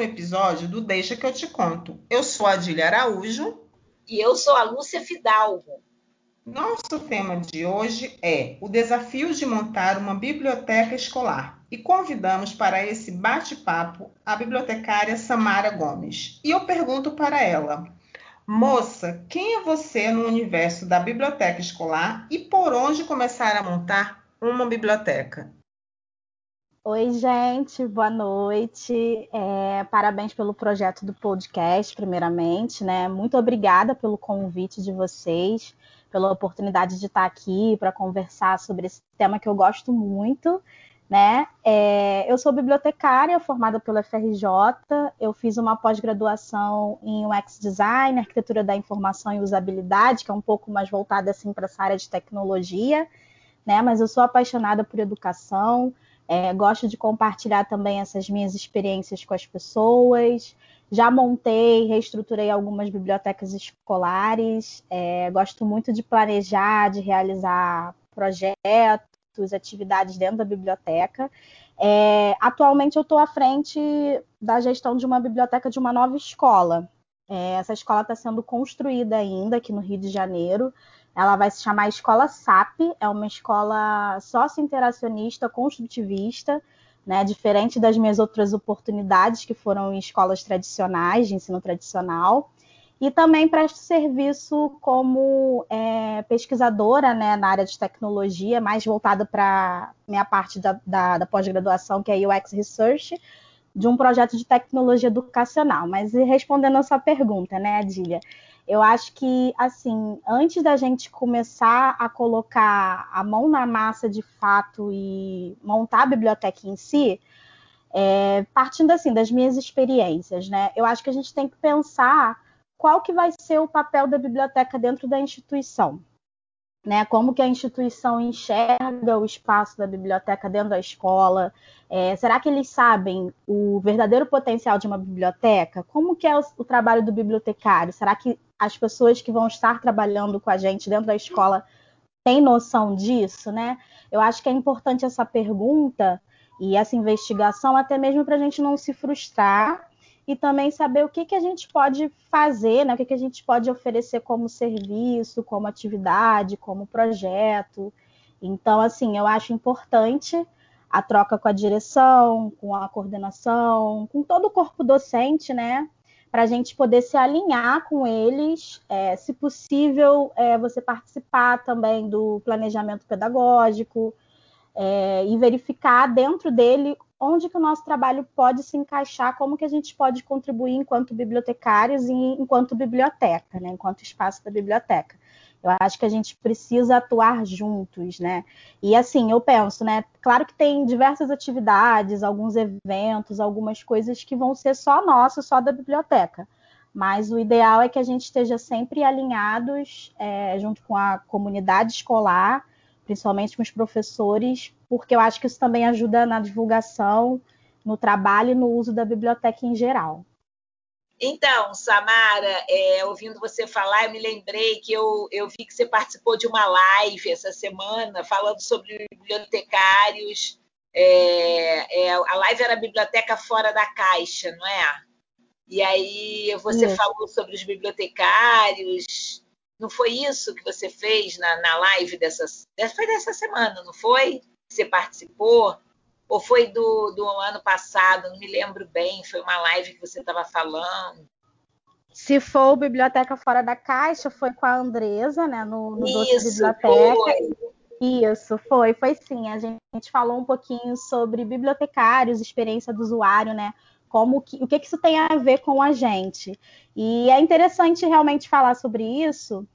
um episódio do Deixa que eu te conto. Eu sou a Adília Araújo. E eu sou a Lúcia Fidalgo. Nosso tema de hoje é o desafio de montar uma biblioteca escolar. E convidamos para esse bate-papo a bibliotecária Samara Gomes. E eu pergunto para ela: Moça, quem é você no universo da biblioteca escolar e por onde começar a montar uma biblioteca? Oi, gente, boa noite. É, parabéns pelo projeto do podcast, primeiramente, né? Muito obrigada pelo convite de vocês, pela oportunidade de estar aqui para conversar sobre esse tema que eu gosto muito, né? É, eu sou bibliotecária formada pela FRJ, eu fiz uma pós-graduação em UX Design, Arquitetura da Informação e Usabilidade, que é um pouco mais voltada assim para essa área de tecnologia, né? Mas eu sou apaixonada por educação. É, gosto de compartilhar também essas minhas experiências com as pessoas. Já montei, reestruturei algumas bibliotecas escolares. É, gosto muito de planejar, de realizar projetos, atividades dentro da biblioteca. É, atualmente eu estou à frente da gestão de uma biblioteca de uma nova escola. É, essa escola está sendo construída ainda aqui no Rio de Janeiro. Ela vai se chamar Escola SAP, é uma escola sócio-interacionista, construtivista, né, diferente das minhas outras oportunidades, que foram em escolas tradicionais, de ensino tradicional. E também presto serviço como é, pesquisadora né, na área de tecnologia, mais voltada para minha parte da, da, da pós-graduação, que é UX Research, de um projeto de tecnologia educacional. Mas respondendo a sua pergunta, né, Adília? Eu acho que, assim, antes da gente começar a colocar a mão na massa de fato e montar a biblioteca em si, é, partindo assim das minhas experiências, né? Eu acho que a gente tem que pensar qual que vai ser o papel da biblioteca dentro da instituição. Né, como que a instituição enxerga o espaço da biblioteca dentro da escola? É, será que eles sabem o verdadeiro potencial de uma biblioteca? Como que é o, o, trabalho do bibliotecário? Será que as pessoas que vão estar trabalhando com a gente dentro da escola têm noção disso, né? Eu acho que é importante essa pergunta e essa investigação até mesmo para a gente não se frustrar e também saber o que, que a gente pode fazer, né? o que, que a gente pode oferecer como serviço, como atividade, como projeto. Então, assim, eu acho importante a troca com a direção, com a coordenação, com todo o corpo docente, né? Para a gente poder se alinhar com eles, é, se possível, é, você participar também do planejamento pedagógico é, e verificar dentro dele onde que o nosso trabalho pode se encaixar, como que a gente pode contribuir enquanto bibliotecários e enquanto biblioteca, né, enquanto espaço da biblioteca. Eu acho que a gente precisa atuar juntos, né? E assim, eu penso, né? Claro que tem diversas atividades, alguns eventos, algumas coisas que vão ser só nosso, só da biblioteca. Mas o ideal é que a gente esteja sempre alinhados, é, junto com a comunidade escolar, principalmente com os professores, porque eu acho que isso também ajuda na divulgação, no trabalho e no uso da biblioteca em geral. Então, Samara, é, ouvindo você falar, eu me lembrei que eu, eu vi que você participou de uma live essa semana falando sobre bibliotecários. É, é, a live era Biblioteca Fora da Caixa, não é? E aí você isso. falou sobre os bibliotecários. Não foi isso que você fez na, na live dessa, foi dessa semana, não foi? você participou? Ou foi do, do ano passado? Não me lembro bem. Foi uma live que você estava falando. Se for Biblioteca Fora da Caixa, foi com a Andresa, né? No, no Isso, Biblioteca. Foi. Isso, foi, foi sim. A gente, a gente falou um pouquinho sobre bibliotecários, experiência do usuário, né? Como que, o que, que isso tem a ver com a gente. E é interessante realmente falar sobre isso,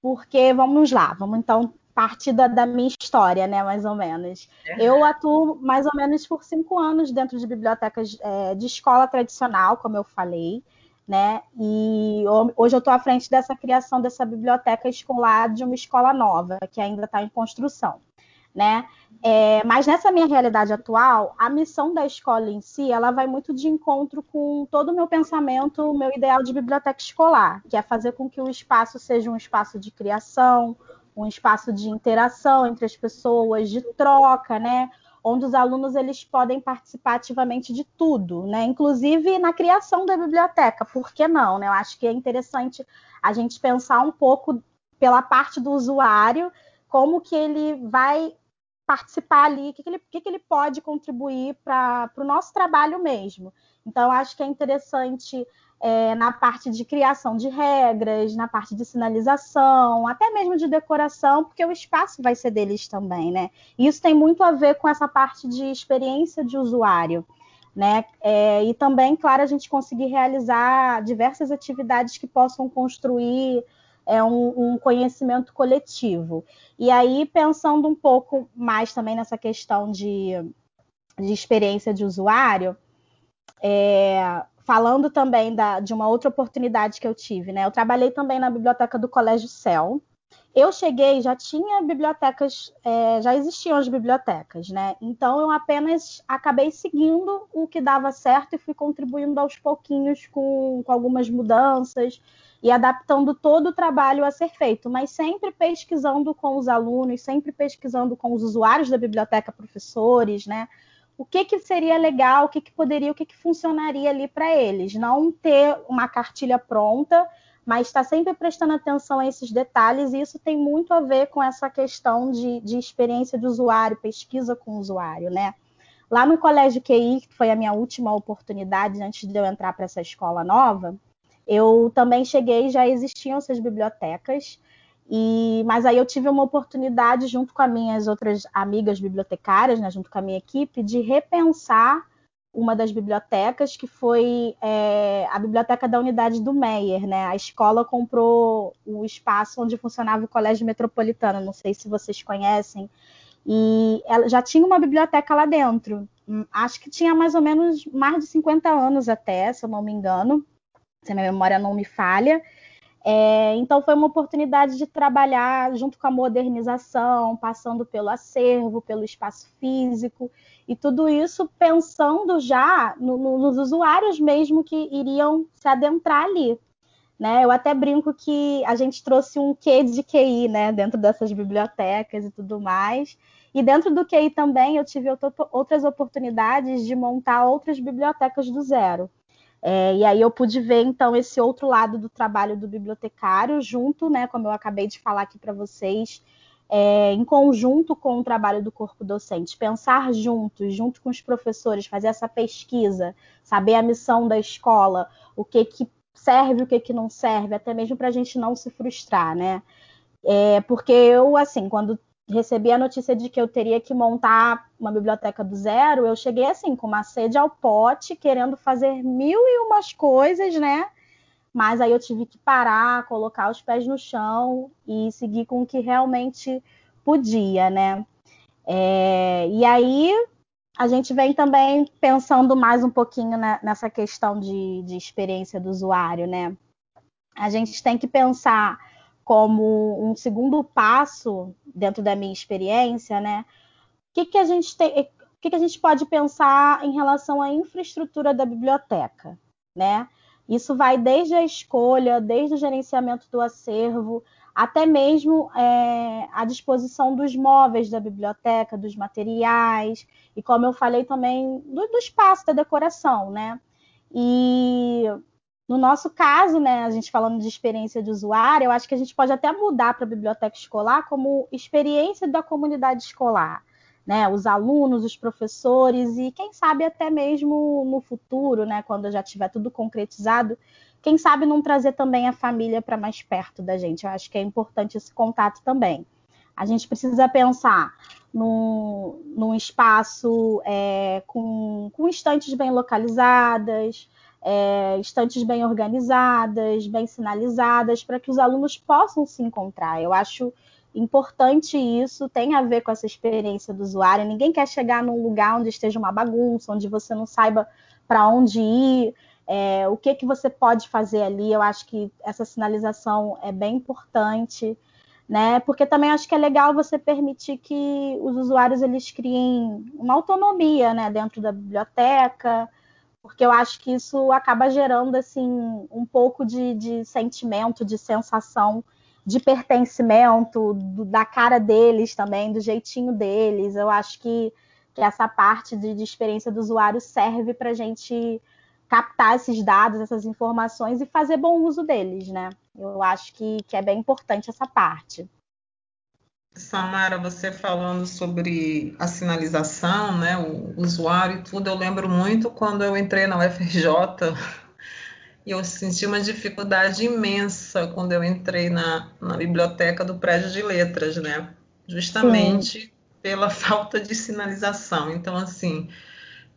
porque vamos lá, vamos então parte da, da, minha história, né, mais ou menos. Uhum. Eu atuo mais ou menos por cinco anos dentro de bibliotecas é, de escola tradicional, como eu falei, né, e hoje eu estou à frente dessa criação dessa biblioteca escolar de uma escola nova, que ainda está em construção, né. É, mas nessa minha realidade atual, a missão da escola em si, ela vai muito de encontro com todo o meu pensamento, o meu ideal de biblioteca escolar, que é fazer com que o espaço seja um espaço de criação, um espaço de interação entre as pessoas, de troca, né? onde os alunos eles podem participar ativamente de tudo, né? Inclusive na criação da biblioteca, por que não? Né? Eu acho que é interessante a gente pensar um pouco pela parte do usuário, como que ele vai participar ali, o que, que, ele, que, que ele pode contribuir para o nosso trabalho mesmo. Então, acho que é interessante é, na parte de criação de regras, na parte de sinalização, até mesmo de decoração, porque o espaço vai ser deles também, né? Isso tem muito a ver com essa parte de experiência de usuário. Né? É, e também, claro, a gente conseguir realizar diversas atividades que possam construir é, um, um, conhecimento coletivo. E aí, pensando um pouco mais também nessa questão de, de experiência de usuário, é, falando também da, de uma outra oportunidade que eu tive, né? Eu trabalhei também na biblioteca do Colégio Céu. Eu cheguei, já tinha bibliotecas, é, já existiam as bibliotecas, né? Então eu apenas acabei seguindo o que dava certo e fui contribuindo aos pouquinhos com, com algumas mudanças e adaptando todo o trabalho a ser feito, mas sempre pesquisando com os alunos, sempre pesquisando com os usuários da biblioteca, professores, né? O que, que seria legal, o que, que poderia, o que, que funcionaria ali para eles. Não ter uma cartilha pronta, mas estar tá sempre prestando atenção a esses detalhes, e isso tem muito a ver com essa questão de, de experiência de usuário, pesquisa com o usuário, né? Lá no Colégio QI, que foi a minha última oportunidade antes de eu entrar para essa escola nova, eu também cheguei, já existiam essas bibliotecas, e, mas aí eu tive uma oportunidade, junto com as minhas outras amigas bibliotecárias, né, junto com a minha equipe, de repensar uma das bibliotecas, que foi é, a biblioteca da unidade do Meyer. Né? A escola comprou o espaço onde funcionava o Colégio Metropolitano, não sei se vocês conhecem, e ela já tinha uma biblioteca lá dentro. Hum, acho que tinha mais ou menos mais de 50 anos até, se eu não me engano, se a minha memória não me falha. É, então foi uma oportunidade de trabalhar junto com a modernização, passando pelo acervo, pelo espaço físico e tudo isso pensando já no, no, nos usuários mesmo que iriam se adentrar ali. Né? Eu até brinco que a gente trouxe um quê de QI né, dentro dessas bibliotecas e tudo mais. E dentro do QI também eu tive outras oportunidades de montar outras bibliotecas do zero. É, e aí eu pude ver então esse outro lado do trabalho do bibliotecário, junto, né, como eu acabei de falar aqui para vocês, é, em conjunto com o trabalho do corpo docente, pensar juntos, junto com os professores, fazer essa pesquisa, saber a missão da escola, o que que serve, o que que não serve, até mesmo para a gente não se frustrar, né? É, porque eu, assim, quando recebi a notícia de que eu teria que montar uma biblioteca do zero, eu cheguei assim, com uma sede ao pote, querendo fazer mil e umas coisas, né? Mas aí eu tive que parar, colocar os pés no chão e seguir com o que realmente podia, né? É, e aí a gente vem também pensando mais um pouquinho né, nessa questão de, de experiência do usuário, né? A gente tem que pensar como um segundo passo dentro da minha experiência, né? O que, que a gente tem, o que, que a gente pode pensar em relação à infraestrutura da biblioteca, né? Isso vai desde a escolha, desde o gerenciamento do acervo, até mesmo é, a disposição dos móveis da biblioteca, dos materiais, e como eu falei também, do, do espaço da decoração, né? E no nosso caso, né, a gente falando de experiência de usuário, eu acho que a gente pode até mudar para a biblioteca escolar como experiência da comunidade escolar. Né, os alunos, os professores e quem sabe até mesmo no futuro, né, quando já tiver tudo concretizado, quem sabe não trazer também a família para mais perto da gente. Eu acho que é importante esse contato também. A gente precisa pensar num, num espaço é, com, com estantes bem localizadas, é, estantes bem organizadas, bem sinalizadas, para que os alunos possam se encontrar. Eu acho importante isso, tem a ver com essa experiência do usuário. Ninguém quer chegar num lugar onde esteja uma bagunça, onde você não saiba para onde ir, é, o que, que você pode fazer ali. Eu acho que essa sinalização é bem importante. Né? Porque também acho que é legal você permitir que os usuários eles criem uma autonomia, né, dentro da biblioteca, porque eu acho que isso acaba gerando assim um pouco de, de sentimento, de sensação de pertencimento, do, da cara deles também, do jeitinho deles. Eu acho que que essa parte de, de experiência do usuário serve para a gente captar esses dados, essas informações e fazer bom uso deles, né? Eu acho que, que é bem importante essa parte. Samara, você falando sobre a sinalização, né, o usuário e tudo, eu lembro muito quando eu entrei na UFRJ e eu senti uma dificuldade imensa quando eu entrei na, na biblioteca do prédio de letras, né? Justamente Sim. pela falta de sinalização. Então, assim,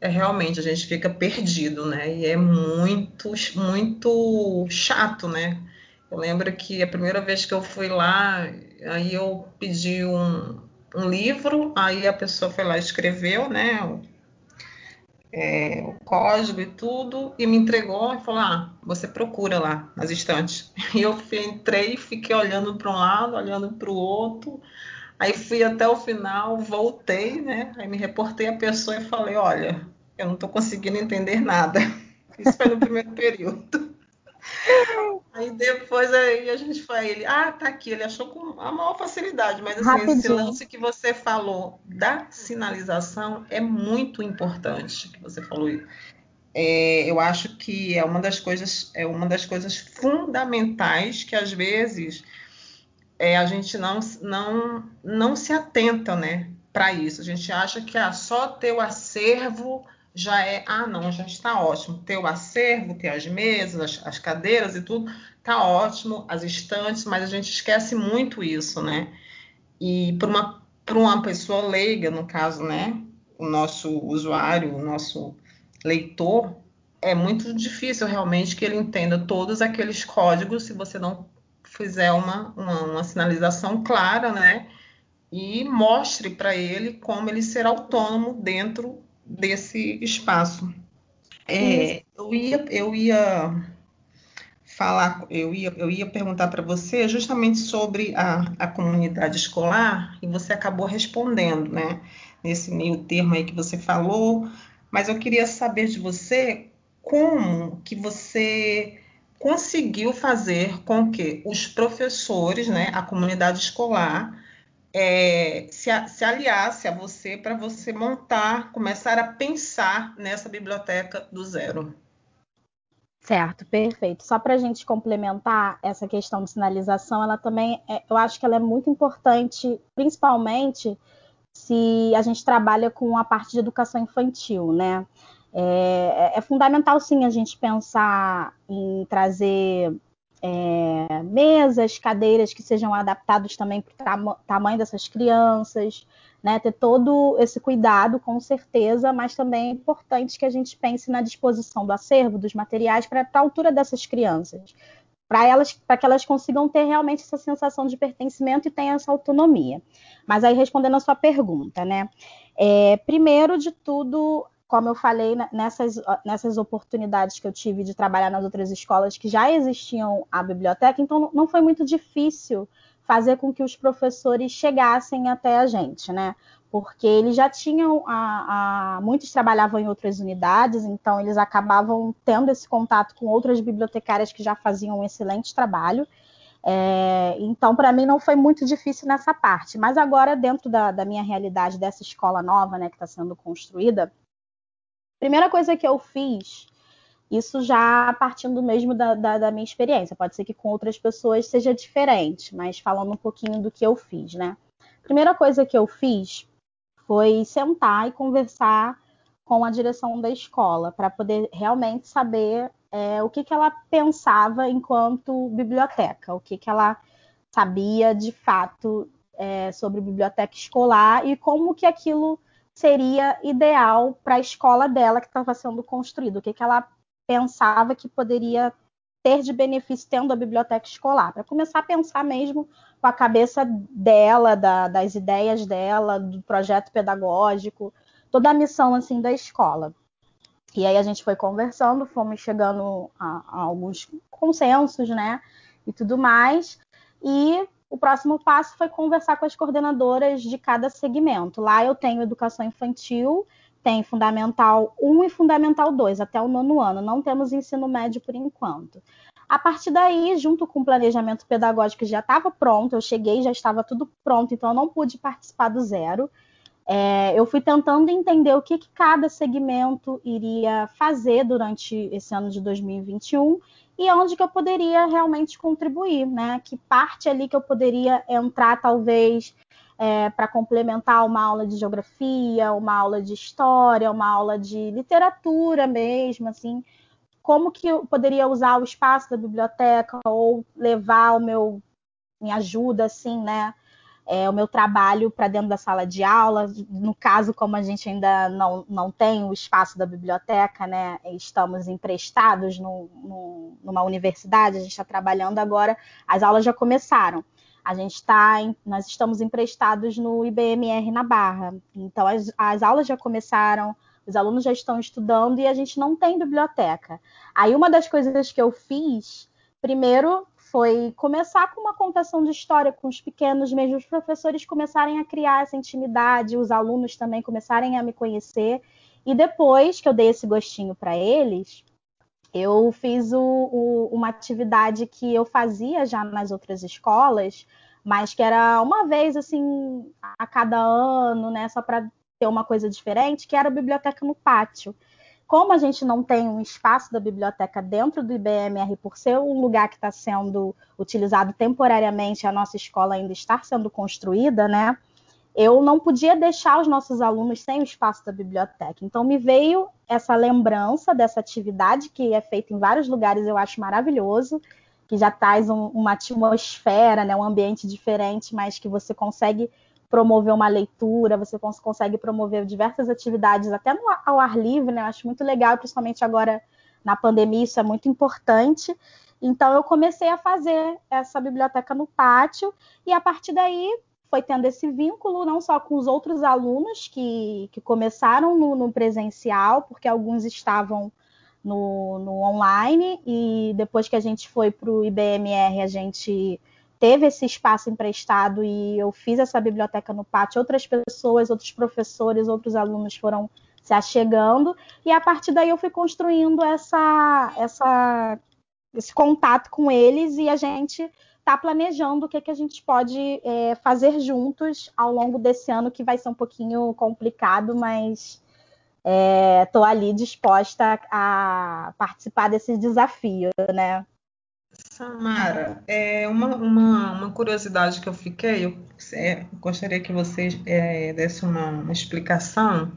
é realmente a gente fica perdido, né? E é muito, muito chato, né? Eu lembro que a primeira vez que eu fui lá, aí eu pedi um, um livro, aí a pessoa foi lá e escreveu, né? O, é, o código e tudo, e me entregou e falou: Ah, você procura lá nas estantes. E eu entrei, fiquei olhando para um lado, olhando para o outro. Aí fui até o final, voltei, né? Aí me reportei a pessoa e falei: Olha, eu não estou conseguindo entender nada. Isso foi no primeiro período. Aí depois aí a gente foi, ele, ah, tá aqui, ele achou com a maior facilidade, mas assim, Rapidinho. esse lance que você falou da sinalização é muito importante que você falou. É, eu acho que é uma das coisas, é uma das coisas fundamentais que às vezes é, a gente não, não, não se atenta, né, para isso. A gente acha que é só ter o acervo já é, ah, não, já está ótimo. Ter o acervo, ter as mesas, as, as cadeiras e tudo, tá ótimo, as estantes, mas a gente esquece muito isso, né? E para uma, uma pessoa leiga, no caso, né? O nosso usuário, o nosso leitor, é muito difícil realmente que ele entenda todos aqueles códigos se você não fizer uma, uma, uma sinalização clara, né? E mostre para ele como ele ser autônomo dentro desse espaço. É, eu ia, eu ia falar, eu ia, eu ia perguntar para você justamente sobre a, a comunidade escolar e você acabou respondendo, né? Nesse meio termo aí que você falou, mas eu queria saber de você como que você conseguiu fazer com que os professores, né, a comunidade escolar, é, se, se aliasse a você para você montar, começar a pensar nessa biblioteca do zero. Certo, perfeito. Só para a gente complementar essa questão de sinalização, ela também, é, eu acho que ela é muito importante, principalmente se a gente trabalha com a parte de educação infantil, né? É, é, fundamental sim a gente pensar em trazer é, mesas, cadeiras que sejam adaptados também para o tamanho dessas crianças, né? Ter todo esse cuidado, com certeza, mas também é importante que a gente pense na disposição do acervo, dos materiais para a altura dessas crianças, para elas, para que elas consigam ter realmente essa sensação de pertencimento e tenham essa autonomia. Mas aí respondendo a sua pergunta, né? É, primeiro de tudo, como eu falei, nessas, nessas oportunidades que eu tive de trabalhar nas outras escolas que já existiam a biblioteca, então não foi muito difícil fazer com que os professores chegassem até a gente, né? Porque eles já tinham, a, a, muitos trabalhavam em outras unidades, então eles acabavam tendo esse contato com outras bibliotecárias que já faziam um excelente trabalho. É, então, para mim, não foi muito difícil nessa parte. Mas agora, dentro da, da minha realidade, dessa escola nova né, que está sendo construída, Primeira coisa que eu fiz, isso já partindo mesmo da, da, da, minha experiência, pode ser que com outras pessoas seja diferente, mas falando um pouquinho do que eu fiz, né? Primeira coisa que eu fiz foi sentar e conversar com a direção da escola para poder realmente saber é, o que, que ela pensava enquanto biblioteca, o que, que ela sabia de fato é, sobre biblioteca escolar e como que aquilo seria ideal para a escola dela que estava sendo construída, o que, que ela pensava que poderia ter de benefício tendo a biblioteca escolar, para começar a pensar mesmo com a cabeça dela, da, das ideias dela, do projeto pedagógico, toda a missão assim da escola. E aí a gente foi conversando, fomos chegando a, a alguns consensos, né, e tudo mais. E o próximo passo foi conversar com as coordenadoras de cada segmento. Lá eu tenho educação infantil, tem fundamental 1 e fundamental 2, até o nono ano. Não temos ensino médio por enquanto. A partir daí, junto com o planejamento pedagógico que já estava pronto, eu cheguei, já estava tudo pronto, então eu não pude participar do zero. é, eu fui tentando entender o que, que cada segmento iria fazer durante esse ano de 2021 e onde que eu poderia realmente contribuir, né? Que parte ali que eu poderia entrar, talvez, é, para complementar uma aula de geografia, uma aula de história, uma aula de literatura mesmo, assim, como que eu poderia usar o espaço da biblioteca ou levar o meu minha ajuda, assim, né? É, o meu trabalho para dentro da sala de aula. No caso, como a gente ainda não, não tem o espaço da biblioteca, né, estamos emprestados no, no, numa universidade, a gente está trabalhando agora, as aulas já começaram. A gente está, nós estamos emprestados no IBMR na Barra. Então, as, as aulas já começaram, os alunos já estão estudando e a gente não tem biblioteca. Aí, uma das coisas que eu fiz, primeiro, foi começar com uma contação de história com os pequenos, mesmo os professores começarem a criar essa intimidade, os alunos também começarem a me conhecer. E depois que eu dei esse gostinho para eles, eu fiz o, o, uma atividade que eu fazia já nas outras escolas, mas que era uma vez assim a cada ano, né, só para ter uma coisa diferente, que era a biblioteca no pátio. Como a gente não tem um espaço da biblioteca dentro do IBMR, por ser um lugar que está sendo utilizado temporariamente, a nossa escola ainda está sendo construída, né? Eu não podia deixar os nossos alunos sem o espaço da biblioteca. Então, me veio essa lembrança dessa atividade, que é feita em vários lugares, eu acho maravilhoso, que já traz um, uma atmosfera, né, um ambiente diferente, mas que você consegue promover uma leitura, você cons consegue promover diversas atividades até no, ao ar livre, né? Eu acho muito legal, principalmente agora na pandemia, isso é muito importante. Então eu comecei a fazer essa biblioteca no pátio e a partir daí foi tendo esse vínculo não só com os outros alunos que, que começaram no, no presencial, porque alguns estavam no, no, online e depois que a gente foi para o IBMR a gente teve esse espaço emprestado e eu fiz essa biblioteca no pátio, outras pessoas, outros professores, outros alunos foram se achegando e a partir daí eu fui construindo essa, essa esse contato com eles e a gente está planejando o que, que a gente pode é, fazer juntos ao longo desse ano, que vai ser um pouquinho complicado, mas estou é, ali disposta a participar desse desafio, né? Samara, é uma, uma, uma, curiosidade que eu fiquei, eu é, gostaria que vocês é, dessem uma, uma, explicação.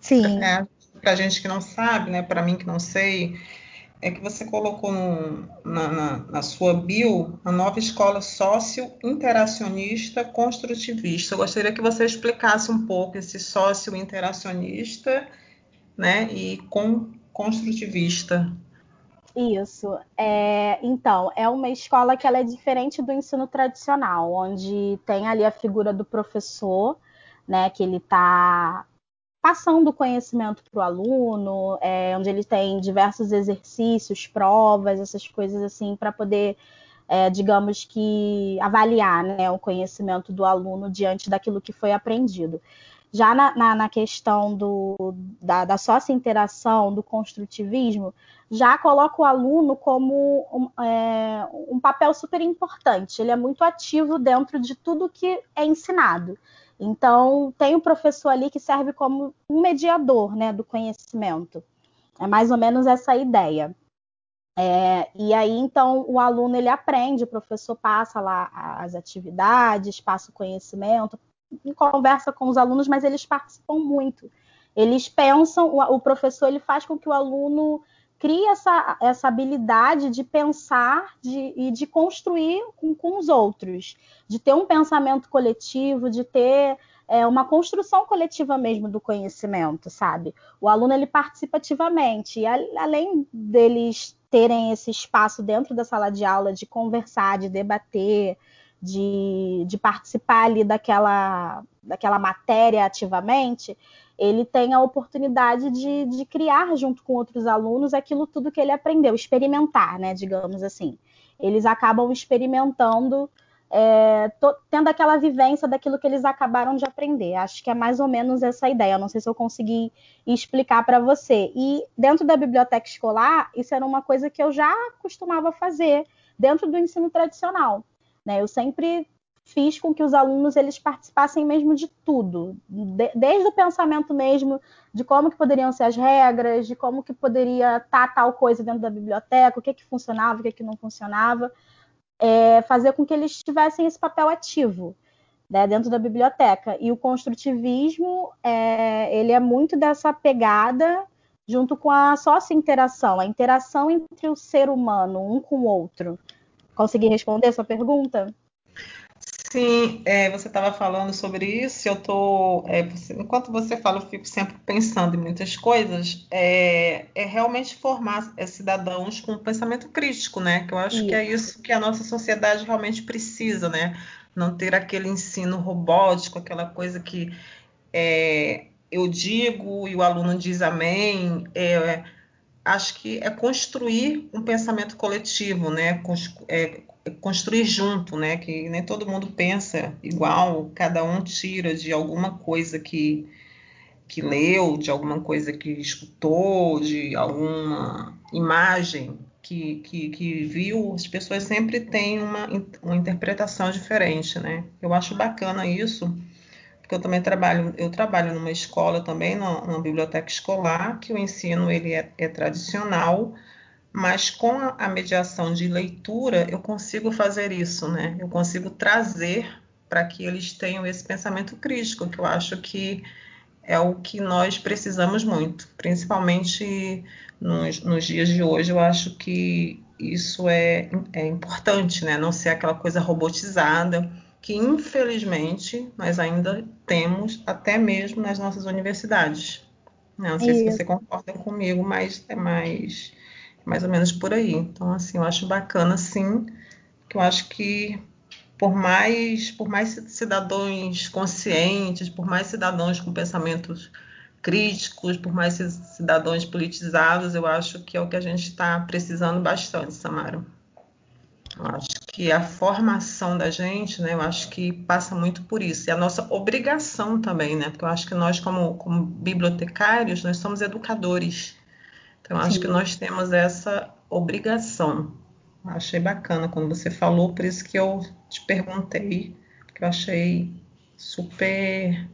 Sim. Né, para gente que não sabe, né, para mim que não sei, é que você colocou no, na, na, na, sua bio a nova escola sócio-interacionista construtivista. Eu gostaria que você explicasse um pouco esse sócio-interacionista né, e com construtivista. Isso. É, então, é uma escola que ela é diferente do ensino tradicional, onde tem ali a figura do professor, né, que ele está passando conhecimento para o aluno, é, onde ele tem diversos exercícios, provas, essas coisas assim, para poder, é, digamos que, avaliar né, o conhecimento do aluno diante daquilo que foi aprendido. Já na, na, na questão do, da, da sócio-interação, do construtivismo, já coloca o aluno como um, é, um papel super importante. Ele é muito ativo dentro de tudo que é ensinado. Então, tem o professor ali que serve como um mediador né, do conhecimento. É mais ou menos essa ideia. É, e aí, então, o aluno ele aprende, o professor passa lá as atividades, passa o conhecimento, conversa com os alunos, mas eles participam muito. Eles pensam, o, professor ele faz com que o aluno crie essa, essa habilidade de pensar de, e de construir com, com os outros, de ter um pensamento coletivo, de ter é, uma construção coletiva mesmo do conhecimento, sabe? O aluno ele participa ativamente, e a, além deles terem esse espaço dentro da sala de aula de conversar, de debater, de, de participar ali daquela, daquela matéria ativamente, ele tem a oportunidade de, de, criar junto com outros alunos aquilo tudo que ele aprendeu, experimentar, né, digamos assim. Eles acabam experimentando, é, to, tendo aquela vivência daquilo que eles acabaram de aprender. Acho que é mais ou menos essa ideia. Não sei se eu consegui explicar para você. E dentro da biblioteca escolar, isso era uma coisa que eu já costumava fazer dentro do ensino tradicional. Né? Eu sempre fiz com que os alunos eles participassem mesmo de tudo, de, desde o pensamento mesmo de como que poderiam ser as regras, de como que poderia estar tal coisa dentro da biblioteca, o que que funcionava, o que que não funcionava, é, fazer com que eles tivessem esse papel ativo né, dentro da biblioteca. E o construtivismo é, ele é muito dessa pegada junto com a sócio-interação, a interação entre o ser humano, um com o outro. Consegui responder essa pergunta? Sim, é, você estava falando sobre isso. Eu tô, é, você, enquanto você fala, eu fico sempre pensando em muitas coisas. É, é realmente formar é, cidadãos com pensamento crítico, né? Que eu acho isso. que é isso que a nossa sociedade realmente precisa, né? Não ter aquele ensino robótico, aquela coisa que é, eu digo e o aluno diz amém. É, acho que é construir um pensamento coletivo, né? É, construir junto, né? Que nem todo mundo pensa igual, cada um tira de alguma coisa que, que leu, de alguma coisa que escutou, de alguma imagem que, que, que viu, as pessoas sempre têm uma, uma interpretação diferente, né? Eu acho bacana isso, porque eu também trabalho, eu trabalho numa escola também, numa, numa biblioteca escolar, que o ensino ele é, é tradicional, mas com a mediação de leitura eu consigo fazer isso, né? Eu consigo trazer para que eles tenham esse pensamento crítico, que eu acho que é o que nós precisamos muito, principalmente nos, nos dias de hoje. Eu acho que isso é, é importante, né? Não ser aquela coisa robotizada que infelizmente nós ainda temos até mesmo nas nossas universidades. Não sei isso. se você concorda comigo, mas é mais mais ou menos por aí. Então, assim, eu acho bacana, sim, que eu acho que por mais, por mais cidadãos conscientes, por mais cidadãos com pensamentos críticos, por mais cidadãos politizados, eu acho que é o que a gente está precisando bastante, Samara. Eu acho que a formação da gente, né, eu acho que passa muito por isso. E a nossa obrigação também, né? Porque eu acho que nós, como, como bibliotecários, nós somos educadores. Então, acho que nós temos essa obrigação. Achei bacana quando você falou, por isso que eu te perguntei, que eu achei super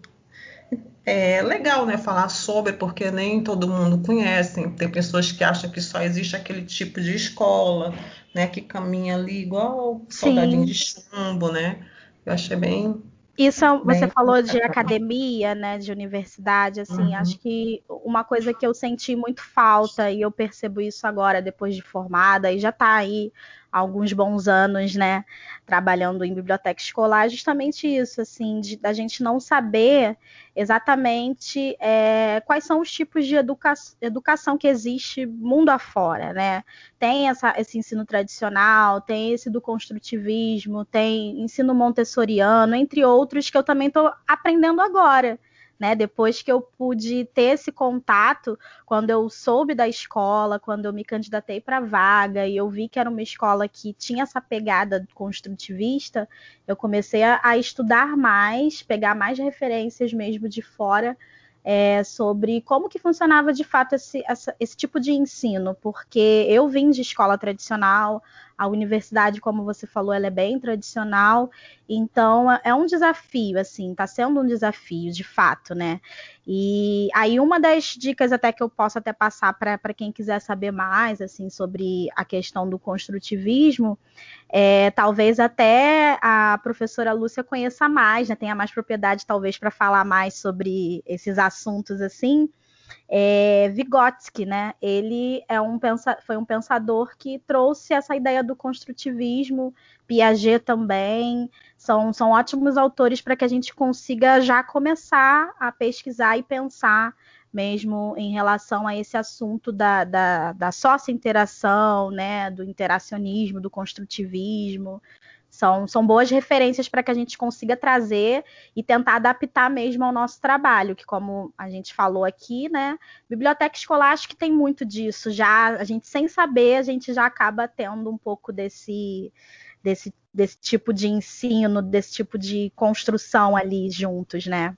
é, legal, né, falar sobre, porque nem todo mundo conhece. Tem pessoas que acham que só existe aquele tipo de escola, né, que caminha ali igual soldadinho de chumbo, né? Eu achei bem isso você falou de academia, né, de universidade, assim, uhum. acho que uma coisa que eu senti muito falta e eu percebo isso agora depois de formada e já está aí alguns bons anos, né, trabalhando em biblioteca escolar, justamente isso, assim, de, da gente não saber exatamente é, quais são os tipos de educa educação que existe mundo afora, né? Tem essa, esse ensino tradicional, tem esse do construtivismo, tem ensino montessoriano, entre outros que eu também estou aprendendo agora né? Depois que eu pude ter esse contato, quando eu soube da escola, quando eu me candidatei para vaga e eu vi que era uma escola que tinha essa pegada construtivista, eu comecei a, a estudar mais, pegar mais referências mesmo de fora é, sobre como que funcionava de fato esse, essa, esse tipo de ensino, porque eu vim de escola tradicional, a universidade, como você falou, ela é bem tradicional, então é um desafio, assim, está sendo um desafio, de fato, né? E aí uma das dicas até que eu posso até passar para quem quiser saber mais, assim, sobre a questão do construtivismo, é, talvez até a professora Lúcia conheça mais, né? Tenha mais propriedade, talvez, para falar mais sobre esses assuntos, assim, é, Vygotsky, né? Ele é um pensa, foi um pensador que trouxe essa ideia do construtivismo, Piaget também, são, são ótimos autores para que a gente consiga já começar a pesquisar e pensar mesmo em relação a esse assunto da, da, da sócio-interação, né, do interacionismo, do construtivismo, são, são boas referências para que a gente consiga trazer e tentar adaptar mesmo ao nosso trabalho, que como a gente falou aqui, né? Biblioteca escolar acho que tem muito disso. Já a gente sem saber, a gente já acaba tendo um pouco desse desse, desse tipo de ensino, desse tipo de construção ali juntos, né?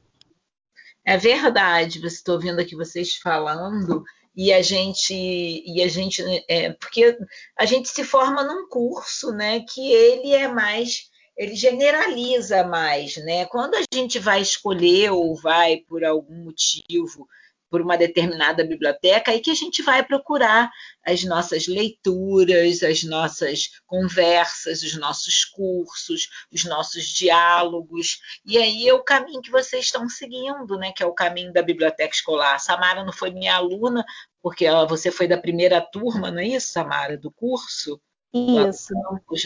É verdade, você está ouvindo aqui vocês falando, e a gente e a gente é, porque a gente se forma num curso né que ele é mais ele generaliza mais, né? Quando a gente vai escolher ou vai por algum motivo por uma determinada biblioteca, aí que a gente vai procurar as nossas leituras, as nossas conversas, os nossos cursos, os nossos diálogos. E aí é o caminho que vocês estão seguindo, né? Que é o caminho da biblioteca escolar. A Samara não foi minha aluna, porque você foi da primeira turma, não é isso, Samara, do curso? Isso.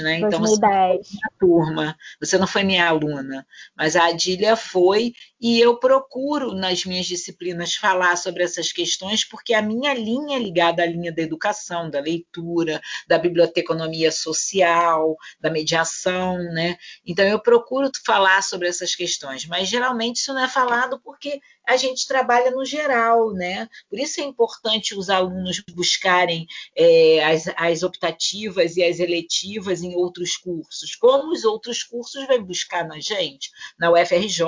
Né? Então, 2010. Você não turma, você não foi minha aluna, mas a Adília foi, e eu procuro nas minhas disciplinas falar sobre essas questões, porque a minha linha é ligada à linha da educação, da leitura, da biblioteconomia social, da mediação, né? Então eu procuro falar sobre essas questões, mas geralmente isso não é falado porque a gente trabalha no geral, né? Por isso é importante os alunos buscarem é, as, as optativas e as eletivas em outros cursos. Como os outros cursos vêm buscar na gente? Na UFRJ,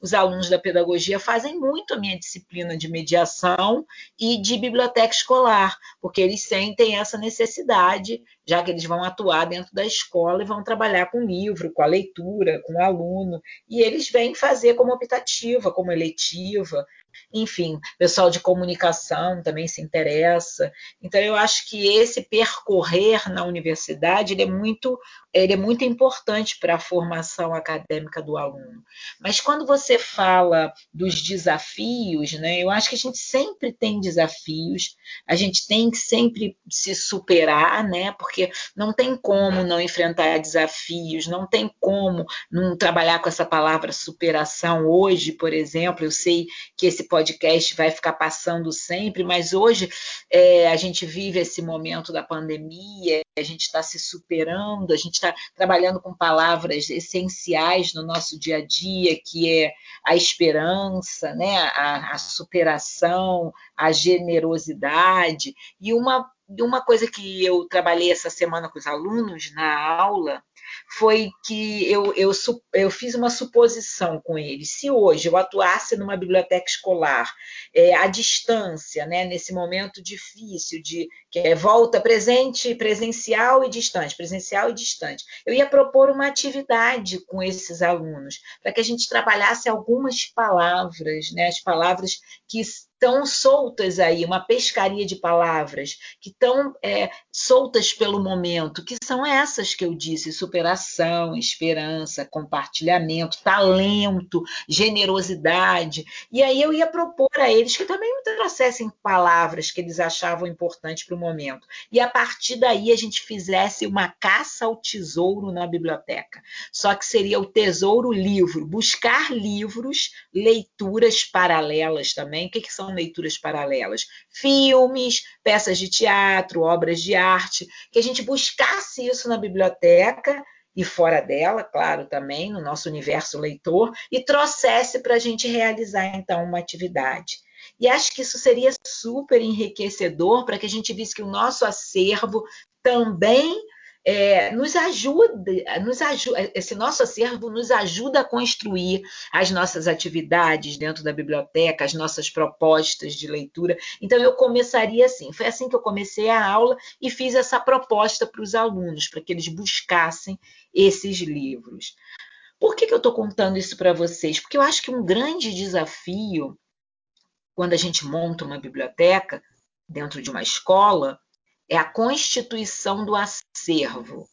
os alunos da pedagogia fazem muito a minha disciplina de mediação e de biblioteca escolar, porque eles sentem essa necessidade, já que eles vão atuar dentro da escola e vão trabalhar com livro, com a leitura, com o aluno, e eles vêm fazer como optativa, como eletiva, enfim, pessoal de comunicação também se interessa. Então, eu acho que esse percorrer na universidade ele é muito, ele é muito importante para a formação acadêmica do aluno. Mas quando você fala dos desafios, né, eu acho que a gente sempre tem desafios, a gente tem que sempre se superar, né, porque não tem como não enfrentar desafios, não tem como não trabalhar com essa palavra superação hoje, por exemplo. Eu sei que esse podcast vai ficar passando sempre, mas hoje é, a gente vive esse momento da pandemia, a gente está se superando, a gente está trabalhando com palavras essenciais no nosso dia a dia, que é a esperança, né, a, a superação, a generosidade. E uma, uma coisa que eu trabalhei essa semana com os alunos na aula foi que eu, eu, eu fiz uma suposição com ele. Se hoje eu atuasse numa biblioteca escolar, é, à distância, né, nesse momento difícil de que é volta presente, presencial e distante, presencial e distante, eu ia propor uma atividade com esses alunos, para que a gente trabalhasse algumas palavras, né, as palavras que estão soltas aí, uma pescaria de palavras que estão é, soltas pelo momento, que são essas que eu disse: superação, esperança, compartilhamento, talento, generosidade. E aí eu ia propor a eles que também me trouxessem palavras que eles achavam importantes para o momento. E a partir daí a gente fizesse uma caça ao tesouro na biblioteca. Só que seria o tesouro livro, buscar livros, leituras paralelas também. O que, que são leituras paralelas, filmes, peças de teatro, obras de arte, que a gente buscasse isso na biblioteca e fora dela, claro, também no nosso universo leitor, e trouxesse para a gente realizar então uma atividade. E acho que isso seria super enriquecedor para que a gente visse que o nosso acervo também é, nos ajuda, nos ajuda, esse nosso acervo nos ajuda a construir as nossas atividades dentro da biblioteca, as nossas propostas de leitura. Então, eu começaria assim. Foi assim que eu comecei a aula e fiz essa proposta para os alunos, para que eles buscassem esses livros. Por que, que eu estou contando isso para vocês? Porque eu acho que um grande desafio, quando a gente monta uma biblioteca dentro de uma escola, é a constituição do acervo.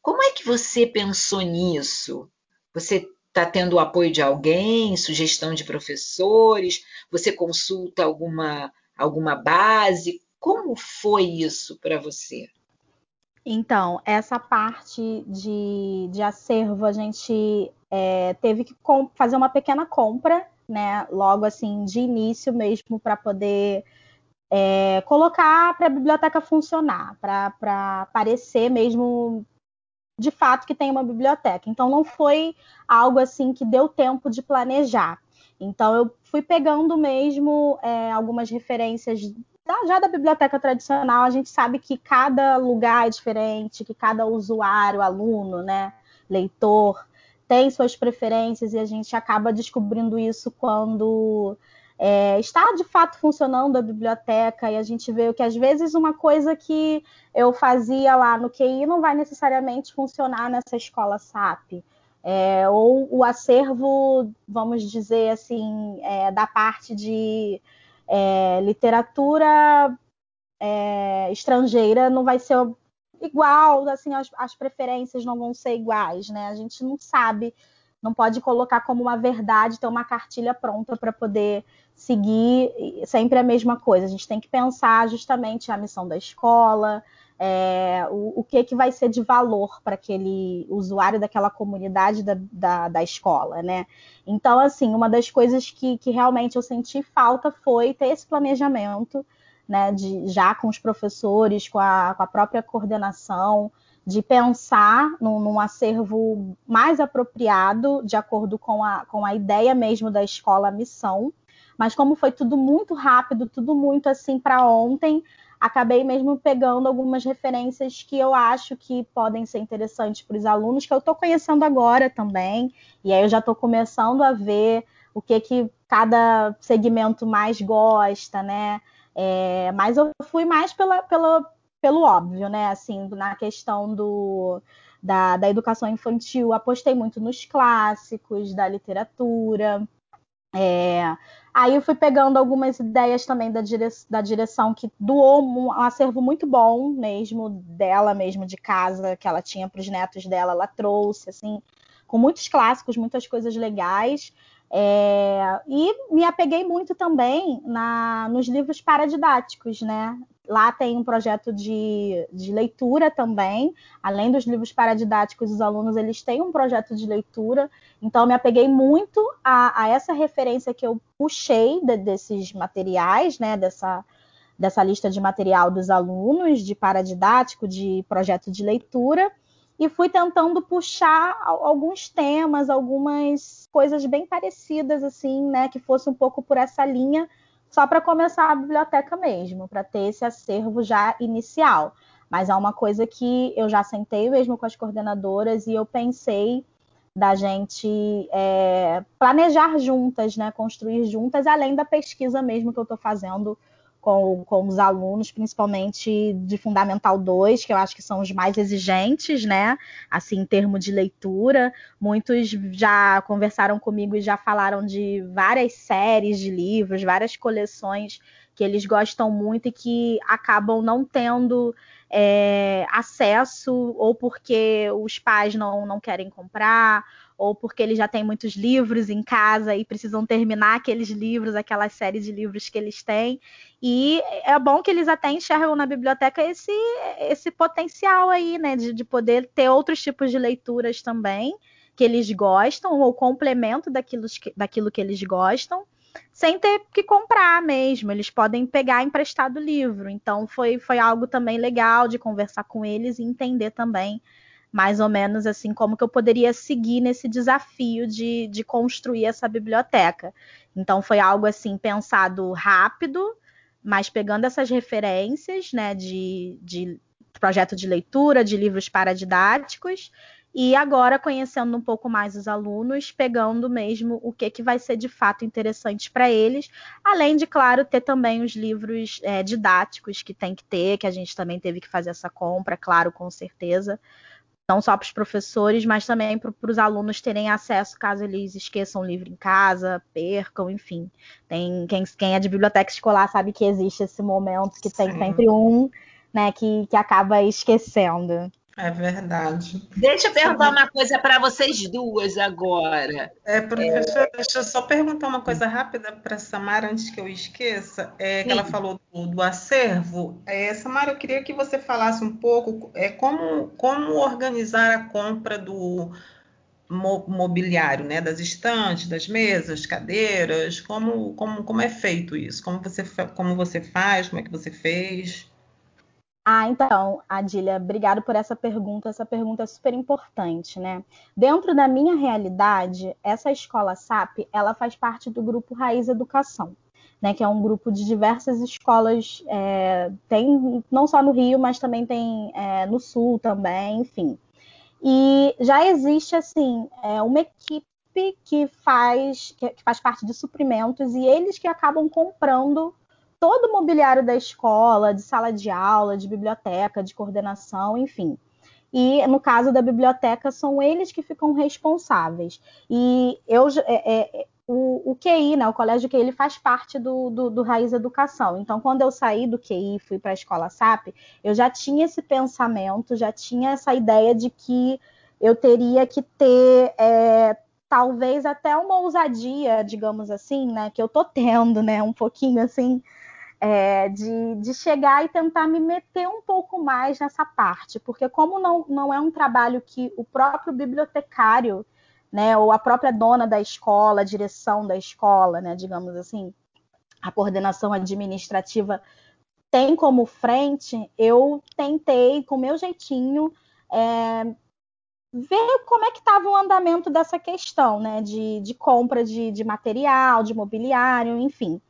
Como é que você pensou nisso? Você está tendo o apoio de alguém, sugestão de professores? Você consulta alguma, alguma base? Como foi isso para você? Então, essa parte de, de acervo, a gente é, teve que fazer uma pequena compra, né? Logo assim, de início mesmo, para poder é, colocar para a biblioteca funcionar, para parecer mesmo de fato que tem uma biblioteca. Então não foi algo assim que deu tempo de planejar. Então eu fui pegando mesmo é, algumas referências da, já da biblioteca tradicional. A gente sabe que cada lugar é diferente, que cada usuário, aluno, né, leitor tem suas preferências e a gente acaba descobrindo isso quando é, está de fato funcionando a biblioteca e a gente vê que às vezes uma coisa que eu fazia lá no QI não vai necessariamente funcionar nessa escola SAP. É, ou o acervo, vamos dizer assim, é, da parte de é, literatura é, estrangeira não vai ser igual, assim, as, as preferências não vão ser iguais, né? A gente não sabe não pode colocar como uma verdade, ter uma cartilha pronta para poder seguir sempre a mesma coisa. A gente tem que pensar justamente a missão da escola, é, o, o, que, que vai ser de valor para aquele usuário daquela comunidade da, da, da, escola, né? Então, assim, uma das coisas que, que realmente eu senti falta foi ter esse planejamento, né, de, já com os professores, com a, com a própria coordenação, de pensar num, num, acervo mais apropriado, de acordo com a, com a ideia mesmo da escola, missão. Mas como foi tudo muito rápido, tudo muito assim para ontem, acabei mesmo pegando algumas referências que eu acho que podem ser interessantes para os alunos, que eu estou conhecendo agora também, e aí eu já estou começando a ver o que que cada segmento mais gosta, né? É, mas eu fui mais pela, pela, pelo óbvio, né? Assim, na questão do, da, da educação infantil, apostei muito nos clássicos, da literatura. É, aí eu fui pegando algumas ideias também da, dire, da direção que doou um acervo muito bom mesmo dela mesmo de casa que ela tinha para os netos dela, ela trouxe assim com muitos clássicos, muitas coisas legais. É, e me apeguei muito também na, nos livros paradidáticos, né? Lá tem um projeto de, de leitura também. Além dos livros paradidáticos, os alunos eles têm um projeto de leitura. Então, me apeguei muito a, a essa referência que eu puxei de, desses materiais, né? Dessa, dessa lista de material dos alunos, de paradidático, de projeto de leitura, e fui tentando puxar alguns temas, algumas coisas bem parecidas, assim, né? Que fosse um pouco por essa linha só para começar a biblioteca mesmo, para ter esse acervo já inicial. Mas é uma coisa que eu já sentei mesmo com as coordenadoras e eu pensei da gente é, planejar juntas, né, construir juntas, além da pesquisa mesmo que eu estou fazendo com, com os alunos, principalmente de Fundamental 2, que eu acho que são os mais exigentes, né? Assim, em termos de leitura. Muitos já conversaram comigo e já falaram de várias séries de livros, várias coleções que eles gostam muito e que acabam não tendo é, acesso, ou porque os pais não, não querem comprar, ou porque eles já têm muitos livros em casa e precisam terminar aqueles livros, aquela série de livros que eles têm. E é bom que eles até enxergam na biblioteca esse, esse potencial aí, né, de, de poder ter outros tipos de leituras também que eles gostam, ou complemento daquilo que, daquilo que eles gostam, sem ter que comprar mesmo. Eles podem pegar emprestado o livro. Então foi, foi algo também legal de conversar com eles e entender também mais ou menos assim como que eu poderia seguir nesse desafio de, de construir essa biblioteca. Então foi algo assim pensado rápido, mas pegando essas referências, né, de, de projeto de leitura, de livros paradidáticos, e agora conhecendo um pouco mais os alunos, pegando mesmo o que, que vai ser de fato interessante para eles, além de, claro, ter também os livros é, didáticos que tem que ter, que a gente também teve que fazer essa compra, claro, com certeza, não só para os professores, mas também para os alunos terem acesso caso eles esqueçam o livro em casa, percam, enfim. Tem quem, quem é de biblioteca escolar sabe que existe esse momento que tem Sim. sempre um, né, que, que acaba esquecendo. É verdade. Deixa eu perguntar uma coisa para vocês duas agora. É, professor, é... deixa eu só perguntar uma coisa rápida para Samara antes que eu esqueça. É, que ela falou do, do acervo. É, Samara, eu queria que você falasse um pouco é, como, como organizar a compra do mobiliário, né, das estantes, das mesas, cadeiras, como, como, como é feito isso? Como você, como você faz? Como é que você fez? Ah, então, Adília, obrigado por essa pergunta. Essa pergunta é super importante, né? Dentro da minha realidade, essa escola SAP, ela faz parte do grupo Raiz Educação, né? Que é um grupo de diversas escolas, é, tem não só no Rio, mas também tem é, no Sul também, enfim. E já existe assim é, uma equipe que faz, que faz parte de suprimentos e eles que acabam comprando todo o mobiliário da escola, de sala de aula, de biblioteca, de coordenação, enfim. E no caso da biblioteca, são eles que ficam responsáveis. E eu, é, é, o, o, QI, né, o colégio QI, ele faz parte do, do, do, Raiz Educação. Então, quando eu saí do QI e fui para a escola SAP, eu já tinha esse pensamento, já tinha essa ideia de que eu teria que ter é, talvez até uma ousadia, digamos assim, né, que eu tô tendo, né, um pouquinho assim, é, de, de, chegar e tentar me meter um pouco mais nessa parte, porque como não, não é um trabalho que o próprio bibliotecário, né, ou a própria dona da escola, a direção da escola, né, digamos assim, a coordenação administrativa tem como frente, eu tentei, com meu jeitinho, é, ver como é que estava o andamento dessa questão, né, de, de compra de, de, material, de mobiliário, enfim.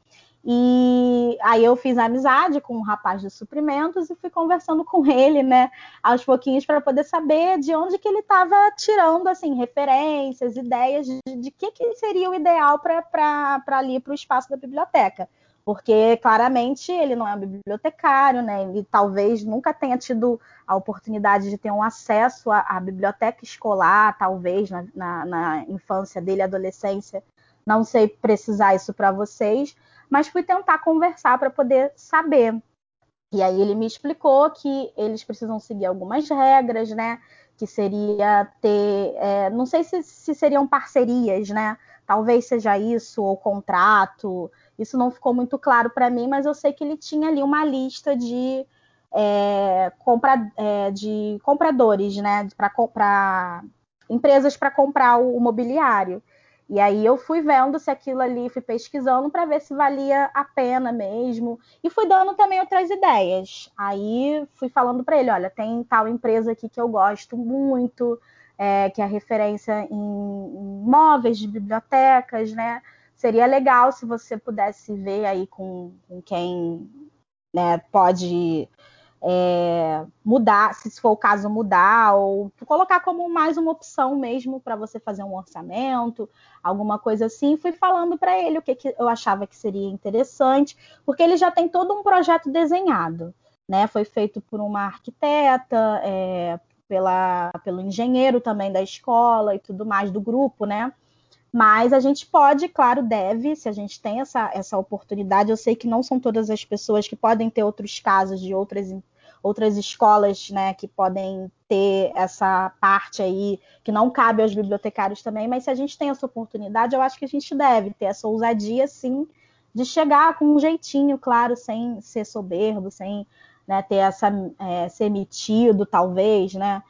E aí eu fiz amizade com um rapaz de suprimentos e fui conversando com ele, né, aos pouquinhos para poder saber de onde que ele estava tirando assim referências, ideias de, de que, que seria o ideal para ali para o espaço da biblioteca porque claramente ele não é um bibliotecário, né? Ele talvez nunca tenha tido a oportunidade de ter um acesso à, à biblioteca escolar, talvez na, na, na, infância dele, adolescência. Não sei precisar isso para vocês, mas fui tentar conversar para poder saber. E aí ele me explicou que eles precisam seguir algumas regras, né? Que seria ter, é, não sei se, se seriam parcerias, né? Talvez seja isso, ou contrato, isso não ficou muito claro para mim, mas eu sei que ele tinha ali uma lista de, é, compra, é, de compradores, né? Para empresas para comprar o, o mobiliário. E aí eu fui vendo se aquilo ali, fui pesquisando para ver se valia a pena mesmo. E fui dando também outras ideias. Aí fui falando para ele, olha, tem tal empresa aqui que eu gosto muito, é, que é referência em, móveis de bibliotecas, né? seria legal se você pudesse ver aí com, com quem né, pode é, mudar, se for o caso mudar, ou colocar como mais uma opção mesmo para você fazer um orçamento, alguma coisa assim. Fui falando para ele o que, que eu achava que seria interessante, porque ele já tem todo um projeto desenhado. Né? Foi feito por uma arquiteta, é, pela, pelo engenheiro também da escola e tudo mais, do grupo, né? Mas a gente pode, claro, deve, se a gente tem essa, essa oportunidade. Eu sei que não são todas as pessoas que podem ter outros casos de outras, outras escolas, né, que podem ter essa parte aí que não cabe aos bibliotecários também, mas se a gente tem essa oportunidade, eu acho que a gente deve ter essa ousadia, sim, de chegar com um jeitinho, claro, sem ser soberbo, sem né, ter essa é, ser metido, talvez, né?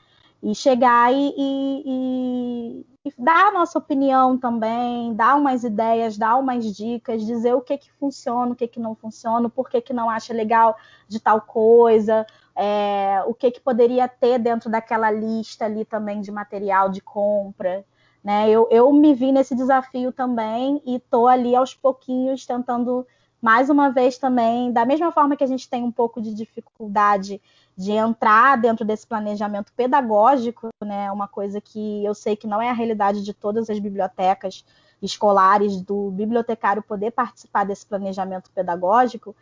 E chegar e, e, e dar a nossa opinião também, dar umas ideias, dar umas dicas, dizer o que que funciona, o que que não funciona, por que que não acha legal de tal coisa, é, o que que poderia ter dentro daquela lista ali também de material de compra. Né? Eu, eu me vi nesse desafio também e estou ali aos pouquinhos tentando mais uma vez também, da mesma forma que a gente tem um pouco de dificuldade de entrar dentro desse planejamento pedagógico, né? Uma coisa que eu sei que não é a realidade de todas as bibliotecas escolares, do bibliotecário poder participar desse planejamento pedagógico,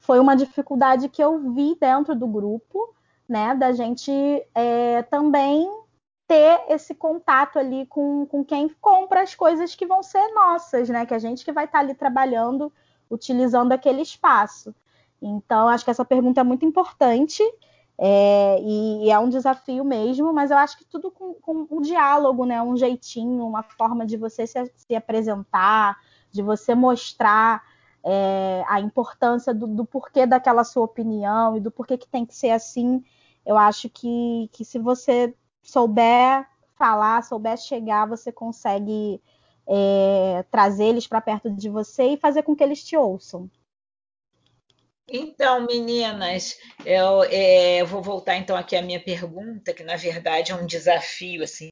foi uma dificuldade que eu vi dentro do grupo, né? Da gente é, também ter esse contato ali com, com quem compra as coisas que vão ser nossas, né? Que a gente que vai estar ali trabalhando, utilizando aquele espaço. Então, acho que essa pergunta é muito importante é, e, e, é um desafio mesmo, mas eu acho que tudo com, com um diálogo, né? Um jeitinho, uma forma de você se, se apresentar, de você mostrar é, a importância do, do, porquê daquela sua opinião e do porquê que tem que ser assim. Eu acho que, que se você souber falar, souber chegar, você consegue é, trazer eles para perto de você e fazer com que eles te ouçam. Então, meninas, eu, é, vou voltar então aqui à minha pergunta, que na verdade é um desafio assim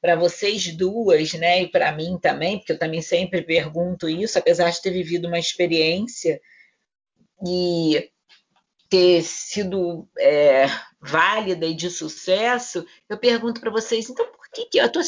para vocês duas, né, e para mim também, porque eu também sempre pergunto isso, apesar de ter vivido uma experiência e ter sido é, válida e de sucesso, eu pergunto para vocês, então por que, que eu estou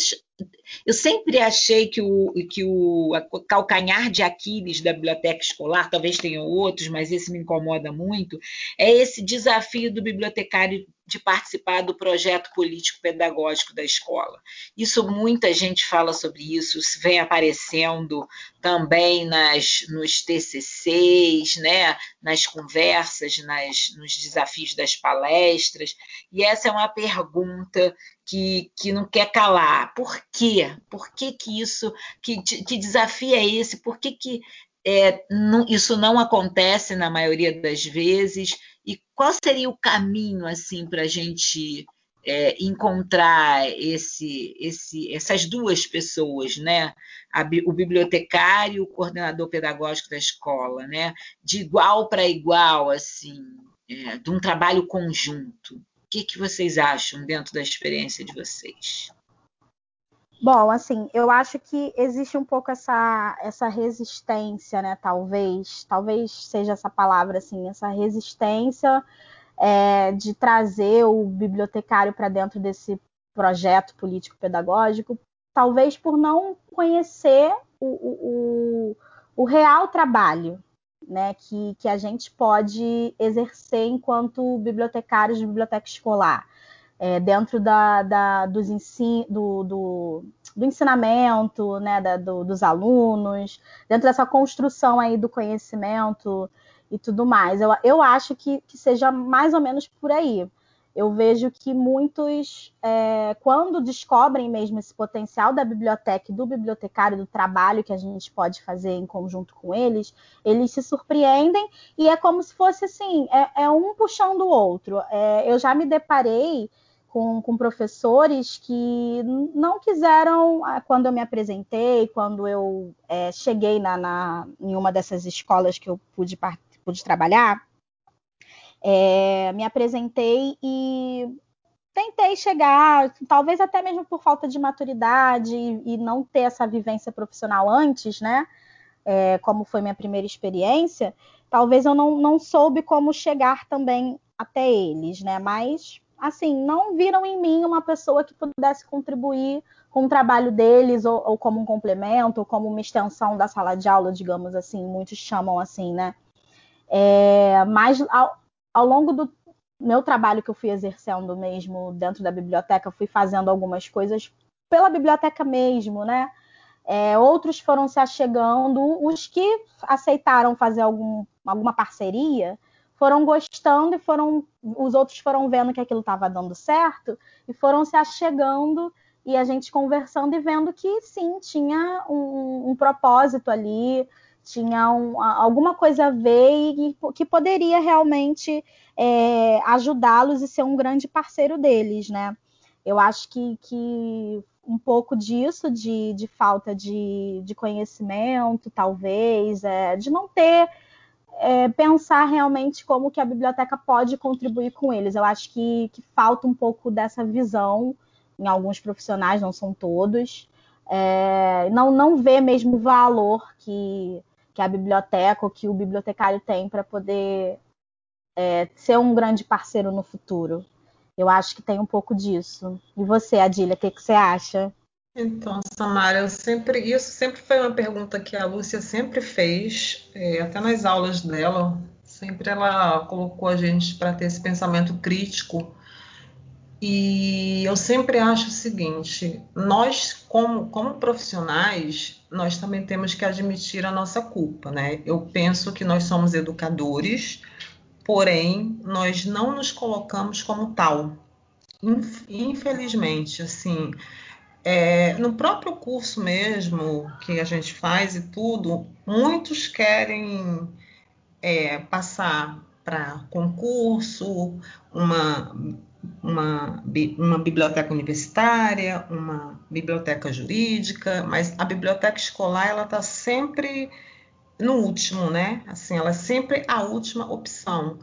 eu sempre achei que o, que o calcanhar de Aquiles da biblioteca escolar, talvez tenham outros, mas esse me incomoda muito, é esse desafio do bibliotecário de participar do projeto político-pedagógico da escola. Isso muita gente fala sobre isso, isso vem aparecendo também nas, nos TCCs, né, nas conversas, nas, nos desafios das palestras. E essa é uma pergunta que, que não quer calar. Por quê? Por que, que isso, que, que desafio é esse? Por que, que é, não, isso não acontece na maioria das vezes? E qual seria o caminho assim para a gente é, encontrar esse, esse, essas duas pessoas, né? A, o bibliotecário, o coordenador pedagógico da escola, né? De igual para igual, assim, é, de um trabalho conjunto. O que, que vocês acham dentro da experiência de vocês? Bom, assim, eu acho que existe um pouco essa, essa resistência, né? Talvez, talvez seja essa palavra, assim, essa resistência é, de trazer o bibliotecário para dentro desse projeto político-pedagógico, talvez por não conhecer o, o, o, o real trabalho né, que, que a gente pode exercer enquanto bibliotecários de biblioteca escolar, é, dentro da, da, dos ensin, do, do, do, ensinamento né, da, do, dos alunos, dentro dessa construção aí do conhecimento e tudo mais. Eu, eu acho que, que seja mais ou menos por aí eu vejo que muitos, é, quando descobrem mesmo esse potencial da biblioteca e do bibliotecário, do trabalho que a gente pode fazer em conjunto com eles, eles se surpreendem e é como se fosse assim: é, é um puxando o outro. É, eu já me deparei com, com, professores que não quiseram, ah, quando eu me apresentei, quando eu é, cheguei na, na, em uma dessas escolas que eu pude, pude trabalhar é, me apresentei e tentei chegar, talvez até mesmo por falta de maturidade e, e não ter essa vivência profissional antes, né? É, como foi minha primeira experiência, talvez eu não, não soube como chegar também até eles, né? Mas assim, não viram em mim uma pessoa que pudesse contribuir com o trabalho deles, ou, ou, como um complemento, ou como uma extensão da sala de aula, digamos assim, muitos chamam assim, né? É, mas ao, ao longo do meu trabalho que eu fui exercendo mesmo dentro da biblioteca, fui fazendo algumas coisas pela biblioteca mesmo, né? É, outros foram se achegando, os que aceitaram fazer algum, alguma parceria foram gostando e foram, os outros foram vendo que aquilo estava dando certo e foram se achegando e a gente conversando e vendo que sim tinha um, um propósito ali, tinha um, alguma coisa a ver e que poderia realmente é, ajudá-los e ser um grande parceiro deles, né? Eu acho que, que um pouco disso, de, de falta de, de, conhecimento, talvez, é, de não ter é, pensar realmente como que a biblioteca pode contribuir com eles. Eu acho que, que falta um pouco dessa visão em alguns profissionais, não são todos. É, não, não vê mesmo o valor que, que a biblioteca ou que o bibliotecário tem para poder é, ser um grande parceiro no futuro. Eu acho que tem um pouco disso. E você, Adília, o que, que você acha? Então, Samara, eu sempre, isso sempre foi uma pergunta que a Lúcia sempre fez, é, até nas aulas dela, sempre ela colocou a gente para ter esse pensamento crítico. E eu sempre acho o seguinte: nós, como, como profissionais, nós também temos que admitir a nossa culpa, né? Eu penso que nós somos educadores, porém nós não nos colocamos como tal. Infelizmente, assim, é, no próprio curso mesmo que a gente faz e tudo, muitos querem é, passar para concurso, uma uma, uma biblioteca universitária, uma biblioteca jurídica, mas a biblioteca escolar ela está sempre no último, né? Assim, ela é sempre a última opção.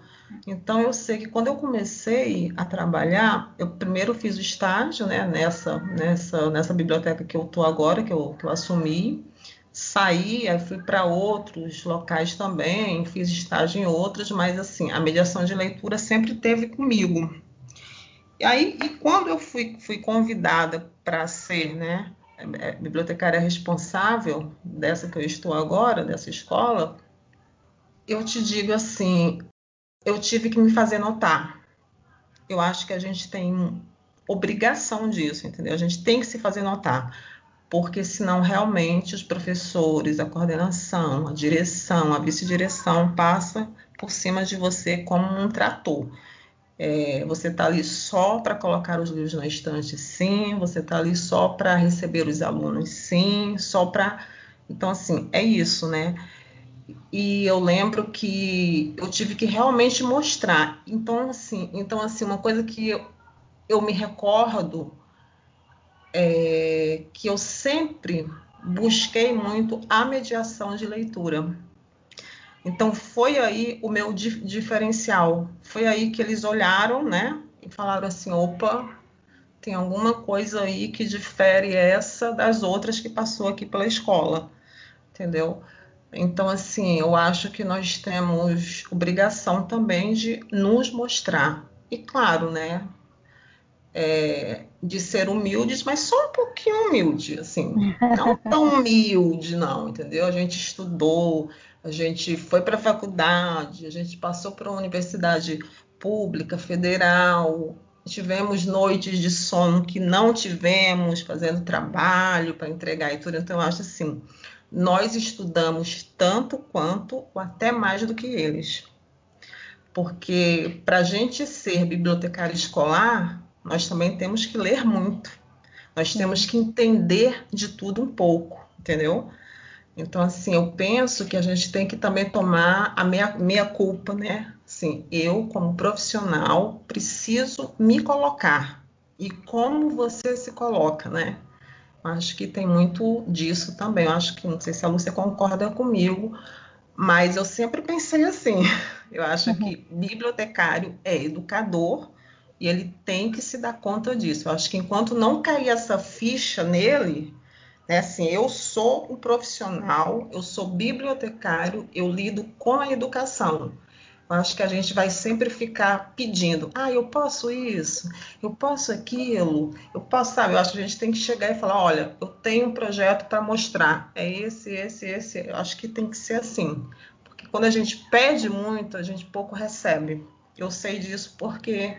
Então eu sei que quando eu comecei a trabalhar, eu primeiro fiz o estágio, né? Nessa nessa nessa biblioteca que eu tô agora, que eu, que eu assumi, saí, aí fui para outros locais também, fiz estágio em outros, mas assim a mediação de leitura sempre teve comigo. E aí, e quando eu fui, fui convidada para ser, né, é, bibliotecária responsável dessa que eu estou agora, dessa escola, eu te digo assim, eu tive que me fazer notar. Eu acho que a gente tem obrigação disso, entendeu? A gente tem que se fazer notar, porque senão realmente os professores, a coordenação, a direção, a vice-direção passa por cima de você como um trator. É, você está ali só para colocar os livros na estante, sim. Você está ali só para receber os alunos, sim. Só para. Então, assim, é isso, né? E eu lembro que eu tive que realmente mostrar. Então, assim, então, assim uma coisa que eu, eu me recordo é que eu sempre busquei muito a mediação de leitura. Então foi aí o meu diferencial. Foi aí que eles olharam, né, e falaram assim: opa, tem alguma coisa aí que difere essa das outras que passou aqui pela escola, entendeu? Então, assim, eu acho que nós temos obrigação também de nos mostrar. E claro, né? É, de ser humildes, mas só um pouquinho humilde, assim, não tão humilde, não, entendeu? A gente estudou, a gente foi para a faculdade, a gente passou por uma universidade pública, federal, tivemos noites de sono que não tivemos, fazendo trabalho para entregar e tudo. Então, eu acho assim, nós estudamos tanto quanto, ou até mais do que eles. Porque para a gente ser bibliotecário escolar, nós também temos que ler muito. Nós temos que entender de tudo um pouco, entendeu? Então, assim, eu penso que a gente tem que também tomar a minha, minha culpa, né? Assim, eu, como profissional, preciso me colocar. E como você se coloca, né? Acho que tem muito disso também. Eu acho que, não sei se a Lúcia concorda comigo, mas eu sempre pensei assim. Eu acho uhum. que bibliotecário é educador e ele tem que se dar conta disso. Eu acho que enquanto não cair essa ficha nele, né? Assim, eu sou um profissional, eu sou bibliotecário, eu lido com a educação. Eu acho que a gente vai sempre ficar pedindo, ah, eu posso isso, eu posso aquilo, eu posso, sabe? Eu acho que a gente tem que chegar e falar, olha, eu tenho um projeto para mostrar, é esse, esse, esse. Eu acho que tem que ser assim, porque quando a gente pede muito, a gente pouco recebe. Eu sei disso porque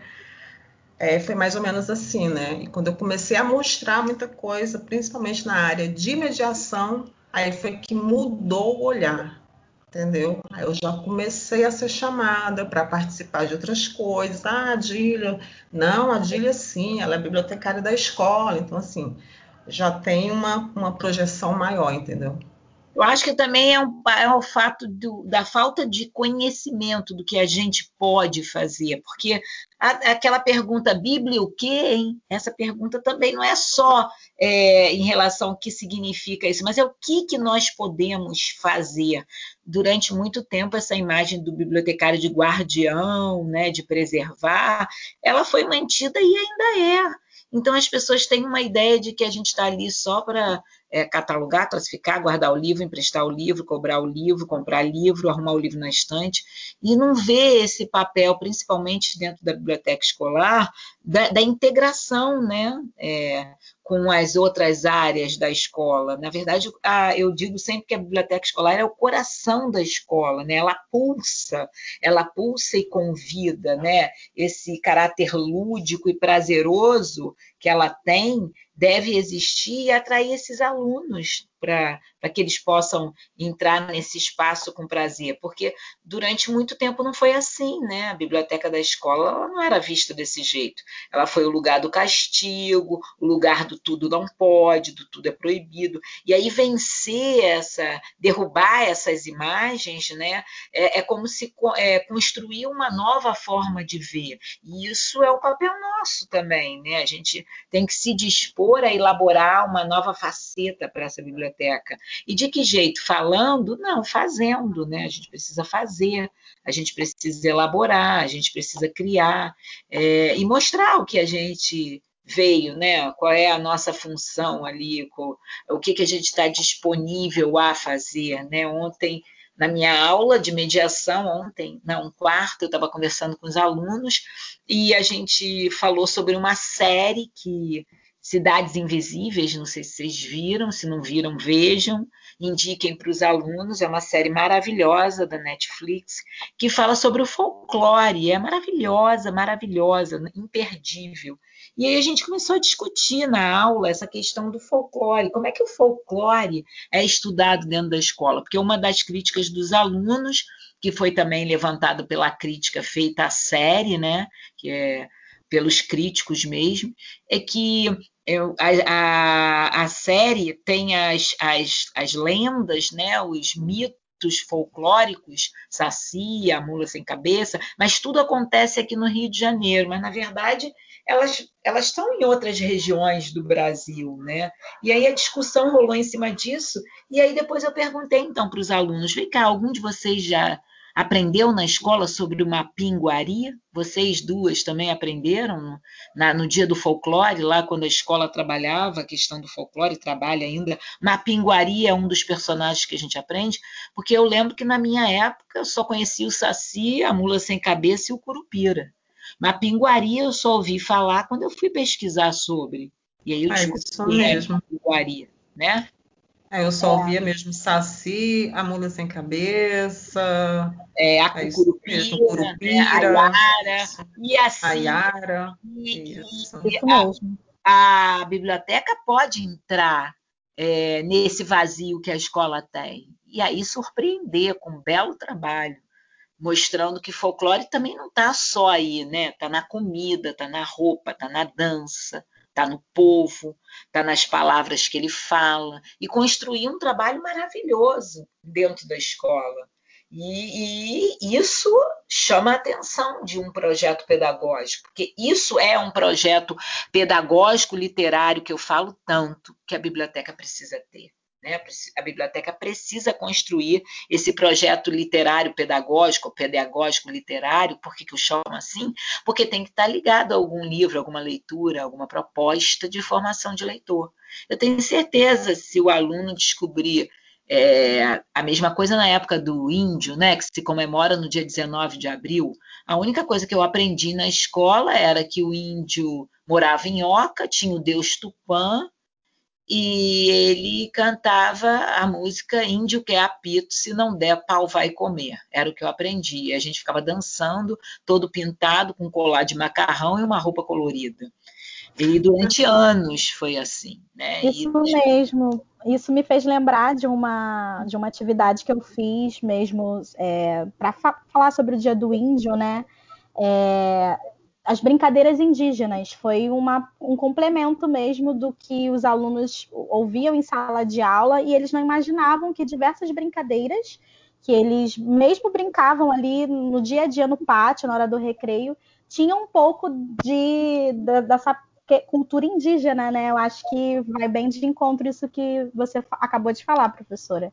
é, foi mais ou menos assim, né? E quando eu comecei a mostrar muita coisa, principalmente na área de mediação, aí foi que mudou o olhar, entendeu? Aí eu já comecei a ser chamada para participar de outras coisas. Ah, a Dília, não, a Dília sim, ela é bibliotecária da escola, então assim, já tem uma, uma projeção maior, entendeu? Eu acho que também é, um, é o fato do, da falta de conhecimento do que a gente pode fazer, porque a, aquela pergunta, Bíblia o quê, hein? Essa pergunta também não é só é, em relação ao que significa isso, mas é o que, que nós podemos fazer. Durante muito tempo, essa imagem do bibliotecário de guardião, né, de preservar, ela foi mantida e ainda é. Então as pessoas têm uma ideia de que a gente está ali só para é, catalogar, classificar, guardar o livro, emprestar o livro, cobrar o livro, comprar livro, arrumar o livro na estante, e não vê esse papel, principalmente dentro da biblioteca escolar, da, da integração né, é, com as outras áreas da escola. Na verdade, a, eu digo sempre que a biblioteca escolar é o coração da escola, né? ela pulsa, ela pulsa e convida, né? esse caráter lúdico e prazeroso que ela tem deve existir e atrair esses alunos para que eles possam entrar nesse espaço com prazer, porque durante muito tempo não foi assim, né? A biblioteca da escola não era vista desse jeito. Ela foi o lugar do castigo, o lugar do tudo não pode, do tudo é proibido. E aí vencer essa, derrubar essas imagens, né? É, é como se é, construir uma nova forma de ver. E isso é o papel nosso também, né? A gente tem que se dispor a elaborar uma nova faceta para essa biblioteca. E de que jeito? Falando? Não, fazendo, né? A gente precisa fazer, a gente precisa elaborar, a gente precisa criar é, e mostrar o que a gente veio, né? Qual é a nossa função ali, o que, que a gente está disponível a fazer, né? Ontem na minha aula de mediação ontem, não, quarto, eu estava conversando com os alunos e a gente falou sobre uma série que Cidades Invisíveis, não sei se vocês viram, se não viram, vejam, indiquem para os alunos, é uma série maravilhosa da Netflix, que fala sobre o folclore, é maravilhosa, maravilhosa, imperdível. E aí a gente começou a discutir na aula essa questão do folclore, como é que o folclore é estudado dentro da escola, porque uma das críticas dos alunos, que foi também levantado pela crítica feita à série, né, que é pelos críticos mesmo, é que a, a, a série tem as, as, as lendas, né, os mitos folclóricos, Saci, mula sem cabeça, mas tudo acontece aqui no Rio de Janeiro, mas na verdade elas, elas estão em outras regiões do Brasil, né? E aí a discussão rolou em cima disso, e aí depois eu perguntei então para os alunos, vem cá, algum de vocês já aprendeu na escola sobre uma pinguaria? Vocês duas também aprenderam no, na, no dia do folclore, lá quando a escola trabalhava a questão do folclore, trabalha ainda. Mapinguari é um dos personagens que a gente aprende, porque eu lembro que na minha época eu só conhecia o Saci, a mula sem cabeça e o Curupira. Mapinguari eu só ouvi falar quando eu fui pesquisar sobre. E aí eu ah, descobri é mesmo. Mapinguari, né? É, eu só ouvia mesmo Saci, a Mula Sem Cabeça, é, a é Curupira, né? a Yara, e assim, a Yara, e, isso. E, isso mesmo. A, a, biblioteca pode entrar é, nesse vazio que a escola tem, e aí surpreender com um belo trabalho, mostrando que folclore também não está só aí, né? Está na comida, está na roupa, está na dança, está no povo, está nas palavras que ele fala, e construir um trabalho maravilhoso dentro da escola. E, e, isso chama a atenção de um projeto pedagógico, porque isso é um projeto pedagógico literário que eu falo tanto que a biblioteca precisa ter. Né? A biblioteca precisa construir esse projeto literário pedagógico, pedagógico literário, por que, que eu chamo assim? Porque tem que estar ligado a algum livro, alguma leitura, alguma proposta de formação de leitor. Eu tenho certeza, se o aluno descobrir é, a mesma coisa na época do índio, né, que se comemora no dia 19 de abril. A única coisa que eu aprendi na escola era que o índio morava em Oca, tinha o deus Tupã, e ele cantava a música Índio que é apito, se não der, pau vai comer. Era o que eu aprendi. A gente ficava dançando, todo pintado, com colar de macarrão e uma roupa colorida. E durante anos foi assim. Né? Isso e... mesmo. Isso me fez lembrar de uma, de uma atividade que eu fiz mesmo é, para fa falar sobre o Dia do Índio, né? É, as brincadeiras indígenas foi uma, um complemento mesmo do que os alunos ouviam em sala de aula e eles não imaginavam que diversas brincadeiras que eles mesmo brincavam ali no dia a dia no pátio, na hora do recreio, tinham um pouco de, de dessa cultura indígena, né? Eu acho que vai bem de encontro isso que você acabou de falar, professora.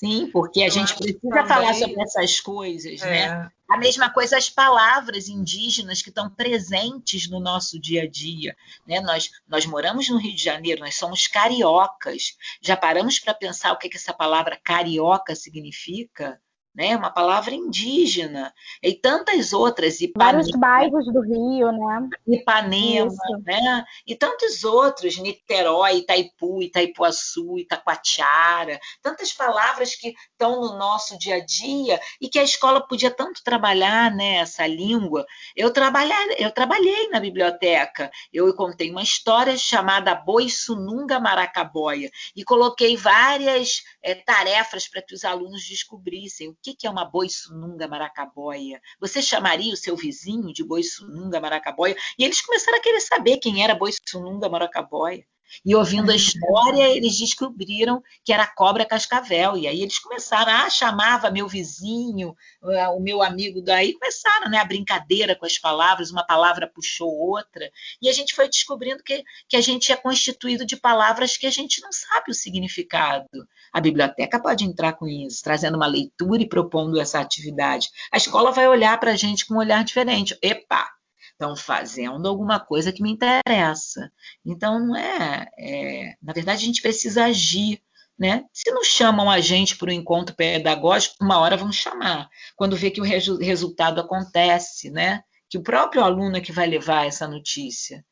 Sim, porque a Eu gente precisa falar sobre essas coisas, né? é. né? A mesma coisa as palavras indígenas que estão presentes no nosso dia a dia. Né? Nós, nós moramos no Rio de Janeiro, nós somos cariocas. Já paramos para pensar o que, que essa palavra carioca significa? Né? Uma palavra indígena e tantas outras. Ipanema, Vários bairros do Rio, né? Ipanema, Isso. né? E tantos outros, Niterói, Itaipu, Itaipuaçu, Itacoatiara, tantas palavras que estão no nosso dia a dia e que a escola podia tanto trabalhar, né? Essa língua. Eu trabalhei, eu trabalhei na biblioteca. Eu contei uma história chamada Boi Sununga Maracaboia e coloquei várias é, tarefas para que os alunos descobrissem que, que é uma boiçununga maracabóia? Você chamaria o seu vizinho de boiçununga maracabóia? E eles começaram a querer saber quem era boiçununga maracabóia. E ouvindo a história, eles descobriram que era cobra cascavel. E aí eles começaram, ah, chamava meu vizinho, ah, o meu amigo daí, começaram né, a brincadeira com as palavras, uma palavra puxou outra. E a gente foi descobrindo que, que a gente é constituído de palavras que a gente não sabe o significado. A biblioteca pode entrar com isso, trazendo uma leitura e propondo essa atividade. A escola vai olhar para a gente com um olhar diferente. Epa! Estão fazendo alguma coisa que me interessa. Então, não é, é, Na verdade, a gente precisa agir. Né? Se não chamam a gente para o encontro pedagógico, uma hora vão chamar. Quando vê que o resu resultado acontece, né? que o próprio aluno é que vai levar essa notícia.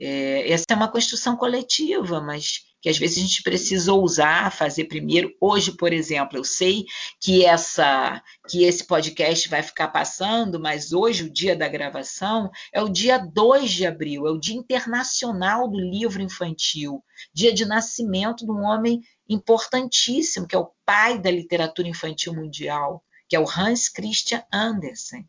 É, essa é uma construção coletiva, mas que às vezes a gente precisa ousar fazer primeiro. Hoje, por exemplo, eu sei que essa que esse podcast vai ficar passando, mas hoje o dia da gravação é o dia 2 de abril, é o Dia Internacional do Livro Infantil, dia de nascimento de um homem importantíssimo, que é o pai da literatura infantil mundial, que é o Hans Christian Andersen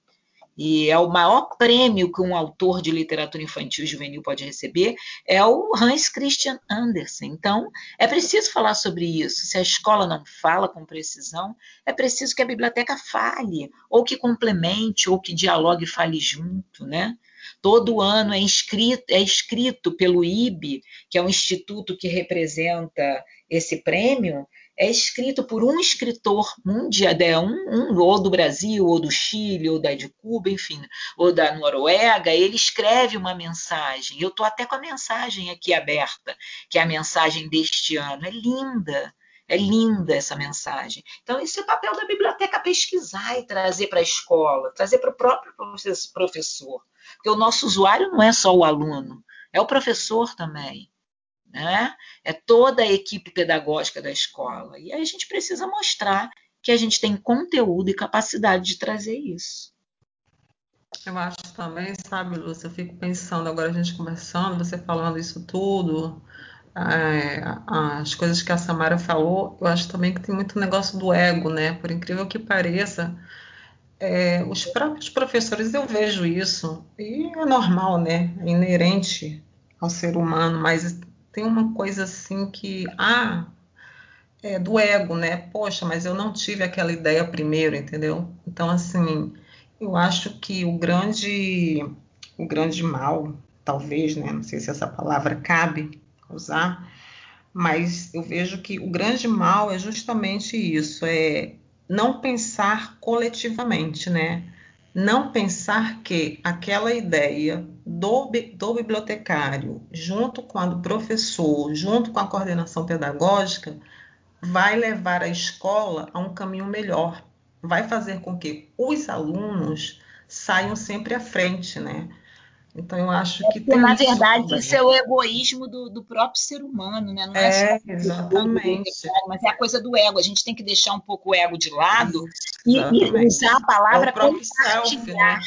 e é o maior prêmio que um autor de literatura infantil juvenil pode receber, é o Hans Christian Andersen. Então, é preciso falar sobre isso. Se a escola não fala com precisão, é preciso que a biblioteca fale, ou que complemente, ou que dialogue e fale junto, né? Todo ano é, inscrito, é escrito pelo IB, que é um instituto que representa esse prêmio, é escrito por um escritor mundial, é um, um, ou do Brasil, ou do Chile, ou da de Cuba, enfim, ou da Noruega, ele escreve uma mensagem. Eu estou até com a mensagem aqui aberta, que é a mensagem deste ano. É linda. É linda essa mensagem. Então, esse é o papel da biblioteca pesquisar e trazer para a escola, trazer para o próprio professor. Porque o nosso usuário não é só o aluno, é o professor também né? é toda a equipe pedagógica da escola. E aí a gente precisa mostrar que a gente tem conteúdo e capacidade de trazer isso. Eu acho também, sabe, Lúcia, eu fico pensando agora a gente conversando, você falando isso tudo, as coisas que a Samara falou, eu acho também que tem muito negócio do ego, né? Por incrível que pareça, é, os próprios professores eu vejo isso, e é normal, né? É inerente ao ser humano, mas tem uma coisa assim que, ah, é do ego, né? Poxa, mas eu não tive aquela ideia primeiro, entendeu? Então, assim, eu acho que o grande, o grande mal, talvez, né? Não sei se essa palavra cabe usar, mas eu vejo que o grande mal é justamente isso, é não pensar coletivamente, né? Não pensar que aquela ideia do, do bibliotecário, junto com a do professor, junto com a coordenação pedagógica, vai levar a escola a um caminho melhor, vai fazer com que os alunos saiam sempre à frente, né? Então eu acho que tem na verdade isso, isso é o egoísmo do, do, próprio ser humano, né? Não é, é exatamente. mas é a coisa do ego. A gente tem que deixar um pouco o ego de lado e, e, usar a palavra é próprio self, né?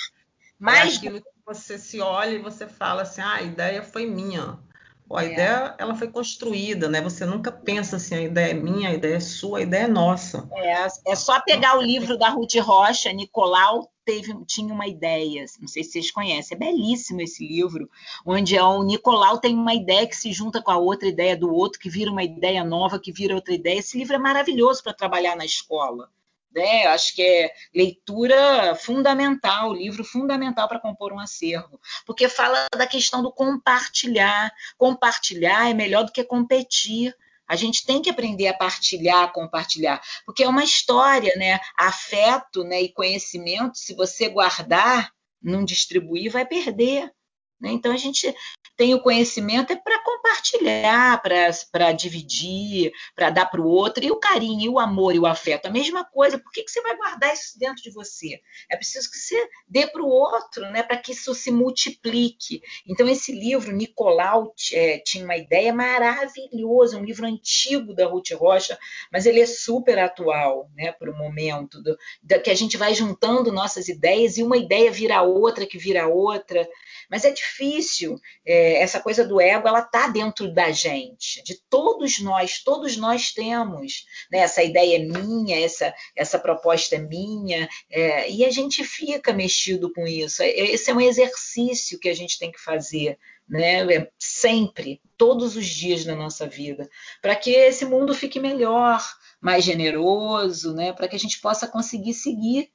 Mais é aquilo que você se olha e você fala assim, ah, a ideia foi minha. Pô, a é. ideia ela foi construída, né? Você nunca pensa assim, a ideia é minha, a ideia é sua, a ideia é nossa. É, é só pegar o livro da Ruth Rocha, Nicolau teve, tinha uma ideia, não sei se vocês conhecem, é belíssimo esse livro, onde é o Nicolau tem uma ideia que se junta com a outra ideia do outro, que vira uma ideia nova, que vira outra ideia. Esse livro é maravilhoso para trabalhar na escola. Né? Acho que é leitura fundamental, livro fundamental para compor um acervo, porque fala da questão do compartilhar. Compartilhar é melhor do que competir. A gente tem que aprender a partilhar, compartilhar, porque é uma história, né? Afeto né, e conhecimento, se você guardar, não distribuir, vai perder. Né? Então a gente tem o conhecimento é para compartilhar, para dividir, para dar para o outro, e o carinho, e o amor e o afeto, a mesma coisa. Por que, que você vai guardar isso dentro de você? É preciso que você dê para o outro, né, para que isso se multiplique. Então, esse livro, Nicolau é, tinha uma ideia maravilhosa, um livro antigo da Ruth Rocha, mas ele é super atual né, para o momento, do, da, que a gente vai juntando nossas ideias e uma ideia vira outra, que vira outra. Mas é difícil. É, essa coisa do ego, ela está dentro da gente, de todos nós. Todos nós temos. Né? Essa ideia é minha, essa, essa proposta é minha. É, e a gente fica mexido com isso. É, esse é um exercício que a gente tem que fazer. Né? É, sempre, todos os dias da nossa vida, para que esse mundo fique melhor, mais generoso, né? para que a gente possa conseguir seguir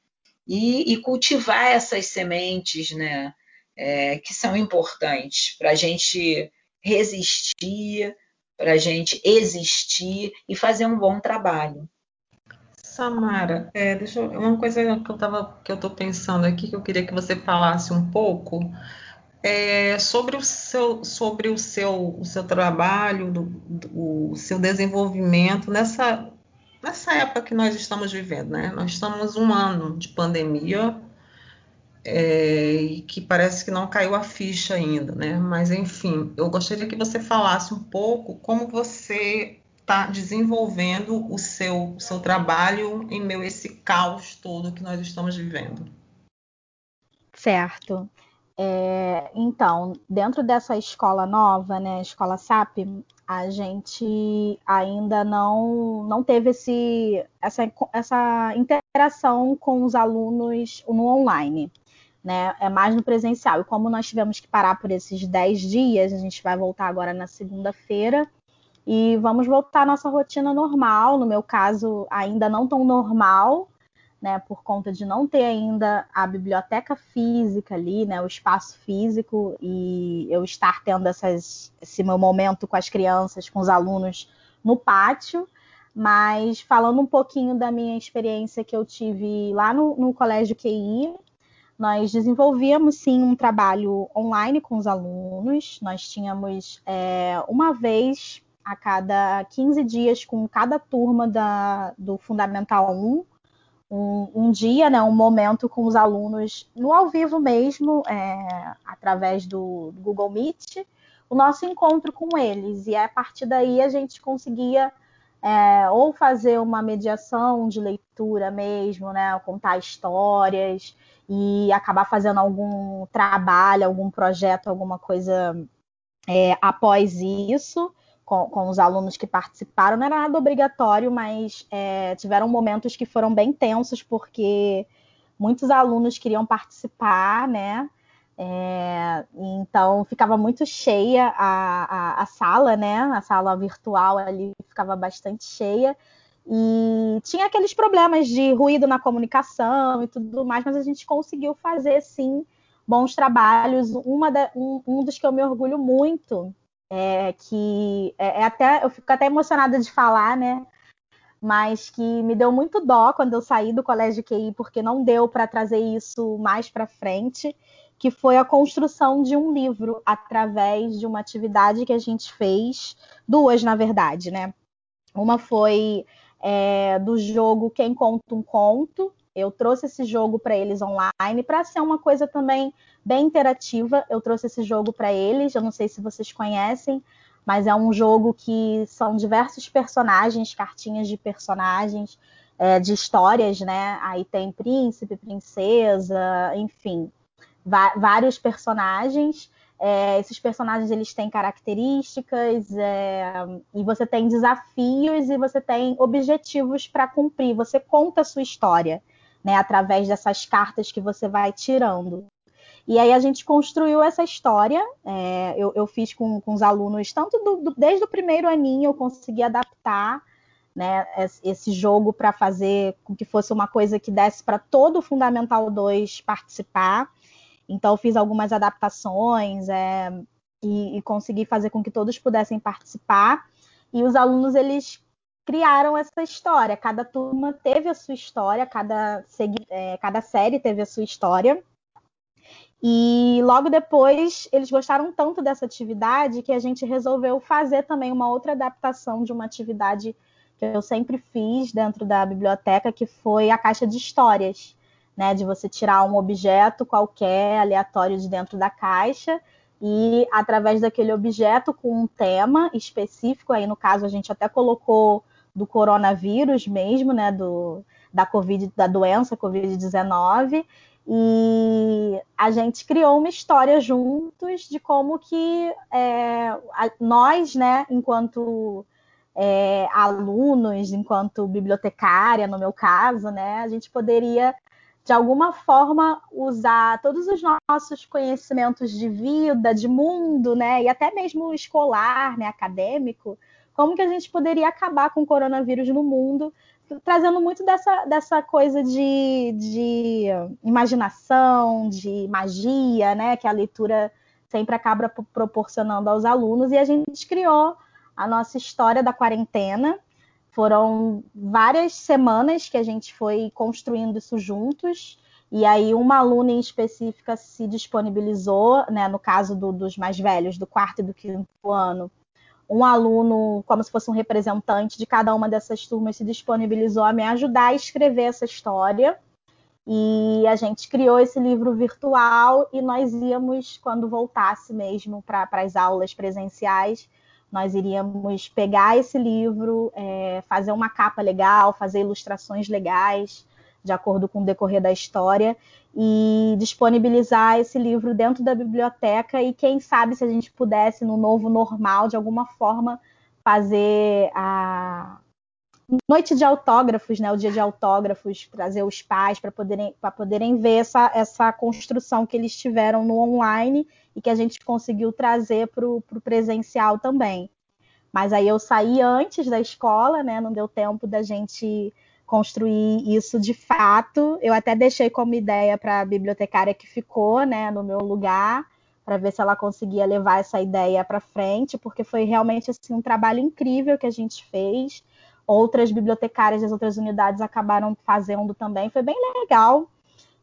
e, e cultivar essas sementes, né? É, que são importantes para a gente resistir, para a gente existir e fazer um bom trabalho. Samara, é, deixa eu, uma coisa que eu tava, que eu estou pensando aqui que eu queria que você falasse um pouco é, sobre o seu, sobre o seu, o seu trabalho, do, do, o seu desenvolvimento nessa nessa época que nós estamos vivendo, né? Nós estamos um ano de pandemia é, e que parece que não caiu a ficha ainda, né? Mas enfim, eu gostaria que você falasse um pouco como você está desenvolvendo o seu, seu trabalho em meio a esse caos todo que nós estamos vivendo. Certo. É, então, dentro dessa escola nova, né, escola SAP, a gente ainda não, não teve esse, essa, essa interação com os alunos no online. Né? É mais no presencial. E como nós tivemos que parar por esses 10 dias, a gente vai voltar agora na segunda-feira e vamos voltar à nossa rotina normal. No meu caso, ainda não tão normal, né, por conta de não ter ainda a biblioteca física ali, né, o espaço físico e eu estar tendo essas, esse meu momento com as crianças, com os alunos no pátio. Mas falando um pouquinho da minha experiência que eu tive lá no, no Colégio QI, nós desenvolvíamos sim um trabalho online com os alunos. Nós tínhamos é, uma vez a cada 15 dias com cada turma da, do Fundamental 1, um, um, dia, né, um momento com os alunos no ao vivo mesmo, é, através do, do, Google Meet, o nosso encontro com eles. E a partir daí a gente conseguia é, ou fazer uma mediação de leitura mesmo, né, contar histórias e acabar fazendo algum trabalho, algum projeto, alguma coisa é, após isso com, com, os alunos que participaram. Não era nada obrigatório, mas é, tiveram momentos que foram bem tensos, porque muitos alunos queriam participar, né? É, então ficava muito cheia a, a, a, sala, né? A sala virtual ali ficava bastante cheia. E tinha aqueles problemas de ruído na comunicação e tudo mais, mas a gente conseguiu fazer sim bons trabalhos. Da, um, um dos que eu me orgulho muito é, que é, é, até eu fico até emocionada de falar, né? Mas que me deu muito dó quando eu saí do colégio QI, porque não deu para trazer isso mais para frente, que foi a construção de um livro através de uma atividade que a gente fez, duas na verdade, né? Uma foi é, do jogo Quem Conta um Conto, eu trouxe esse jogo para eles online para ser uma coisa também bem interativa. Eu trouxe esse jogo para eles. Eu não sei se vocês conhecem, mas é um jogo que são diversos personagens, cartinhas de personagens, é, de histórias, né? Aí tem príncipe, princesa, enfim, vários personagens. É, esses personagens eles têm características é, e você tem desafios e você tem objetivos para cumprir. Você conta a sua história né, através dessas cartas que você vai tirando. E aí a gente construiu essa história, é, eu, eu, fiz com, com os alunos, tanto do, do, desde o primeiro aninho eu consegui adaptar né, esse jogo para fazer com que fosse uma coisa que desse para todo o Fundamental 2 participar. Então fiz algumas adaptações é, e, e consegui fazer com que todos pudessem participar. E os alunos eles criaram essa história. Cada turma teve a sua história, cada, é, cada série teve a sua história. E logo depois eles gostaram tanto dessa atividade que a gente resolveu fazer também uma outra adaptação de uma atividade que eu sempre fiz dentro da biblioteca, que foi a caixa de histórias, né? De você tirar um objeto qualquer aleatório de dentro da caixa e através daquele objeto com um tema específico, aí no caso a gente até colocou do coronavírus mesmo, né, do, da COVID, da doença Covid-19, e a gente criou uma história juntos de como que é, nós, né, enquanto é, alunos, enquanto bibliotecária, no meu caso, né, a gente poderia de alguma forma usar todos os nossos conhecimentos de vida, de mundo, né, e até mesmo escolar, né, acadêmico, como que a gente poderia acabar com o coronavírus no mundo, trazendo muito dessa, dessa coisa de, de imaginação, de magia, né, que a leitura sempre acaba proporcionando aos alunos, e a gente criou a nossa história da quarentena. Foram várias semanas que a gente foi construindo isso juntos. E aí uma aluna em específica se disponibilizou, né, no caso do, dos mais velhos, do quarto e do quinto ano, um aluno, como se fosse um representante de cada uma dessas turmas, se disponibilizou a me ajudar a escrever essa história. E a gente criou esse livro virtual e nós íamos, quando voltasse mesmo para as aulas presenciais, nós iríamos pegar esse livro, é, fazer uma capa legal, fazer ilustrações legais, de acordo com o decorrer da história, e disponibilizar esse livro dentro da biblioteca. E quem sabe se a gente pudesse, no novo normal, de alguma forma, fazer a, noite de autógrafos, né, o dia de autógrafos, trazer os pais para poderem, poderem ver essa, essa construção que eles tiveram no online e que a gente conseguiu trazer para o presencial também. Mas aí eu saí antes da escola, né, não deu tempo da gente construir isso de fato. Eu até deixei como ideia para a bibliotecária que ficou né, no meu lugar, para ver se ela conseguia levar essa ideia para frente, porque foi realmente assim, um trabalho incrível que a gente fez outras bibliotecárias das outras unidades acabaram fazendo também. Foi bem legal.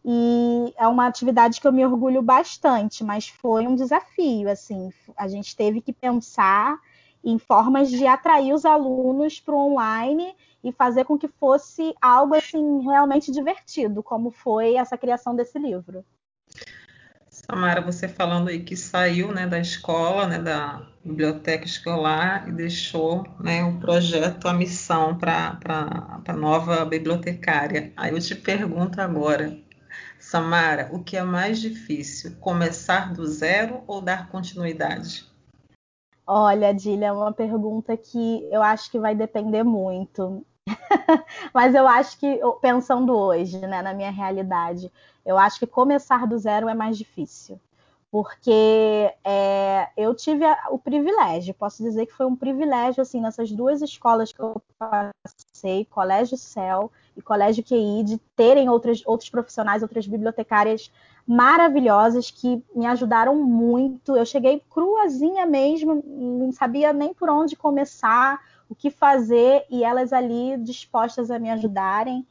E é uma atividade que eu me orgulho bastante, mas foi um desafio, assim, a gente teve que pensar em formas de atrair os alunos para o online e fazer com que fosse algo assim realmente divertido, como foi essa criação desse livro. Samara, você falando aí que saiu né, da escola, né, da biblioteca escolar e deixou né, o projeto, a missão para a nova bibliotecária. Aí eu te pergunto agora, Samara, o que é mais difícil, começar do zero ou dar continuidade? Olha, Dília, é uma pergunta que eu acho que vai depender muito. Mas eu acho que, pensando hoje, né, na minha realidade, eu acho que começar do zero é mais difícil. Porque é, eu tive a, o privilégio, posso dizer que foi um privilégio, assim, nessas duas escolas que eu passei, Colégio Céu e Colégio QI, de terem outras, outros profissionais, outras bibliotecárias maravilhosas que me ajudaram muito. Eu cheguei cruazinha mesmo, não sabia nem por onde começar, o que fazer, e elas ali dispostas a me ajudarem.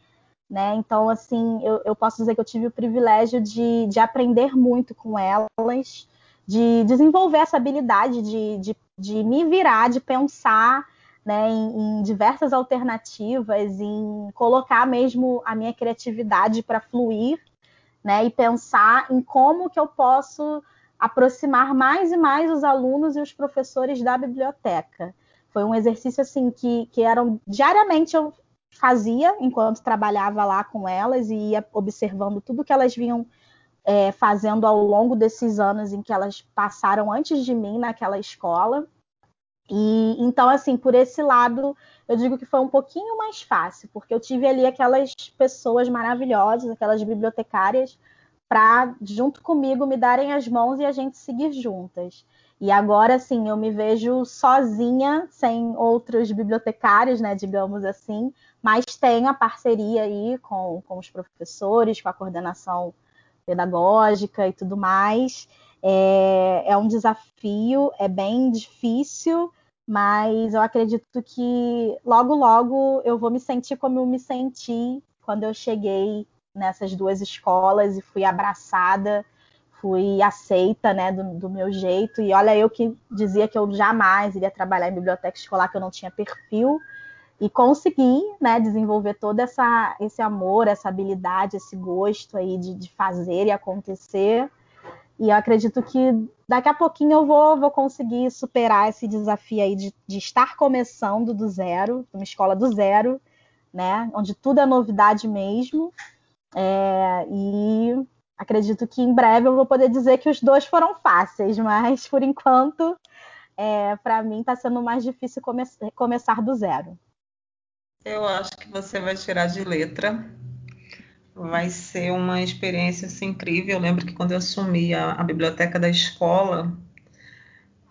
Né? Então, assim, eu, eu, posso dizer que eu tive o privilégio de, de aprender muito com elas, de desenvolver essa habilidade de, de, de me virar, de pensar né, em, em, diversas alternativas, em colocar mesmo a minha criatividade para fluir, né, e pensar em como que eu posso aproximar mais e mais os alunos e os professores da biblioteca. Foi um exercício assim que, que eram diariamente eu fazia enquanto trabalhava lá com elas e ia observando tudo que elas vinham é, fazendo ao longo desses anos em que elas passaram antes de mim naquela escola. E então, assim, por esse lado, eu digo que foi um pouquinho mais fácil, porque eu tive ali aquelas pessoas maravilhosas, aquelas bibliotecárias, para, junto comigo, me darem as mãos e a gente seguir juntas. E agora, sim, eu me vejo sozinha, sem outros bibliotecários, né, digamos assim, mas tenho a parceria aí com, com os professores, com a coordenação pedagógica e tudo mais. É, é um desafio, é bem difícil, mas eu acredito que logo, logo eu vou me sentir como eu me senti quando eu cheguei nessas duas escolas e fui abraçada fui aceita, né, do, do, meu jeito. E olha, eu que dizia que eu jamais iria trabalhar em biblioteca escolar, que eu não tinha perfil, e consegui, né, desenvolver todo essa, esse amor, essa habilidade, esse gosto aí de, de fazer e acontecer. E eu acredito que daqui a pouquinho eu vou, vou conseguir superar esse desafio aí de, de estar começando do zero, uma escola do zero, né, onde tudo é novidade mesmo. É, e acredito que em breve eu vou poder dizer que os dois foram fáceis, mas por enquanto, é, para mim, está sendo mais difícil come começar do zero. Eu acho que você vai tirar de letra. Vai ser uma experiência assim, incrível. Eu lembro que quando eu assumi a, a biblioteca da escola,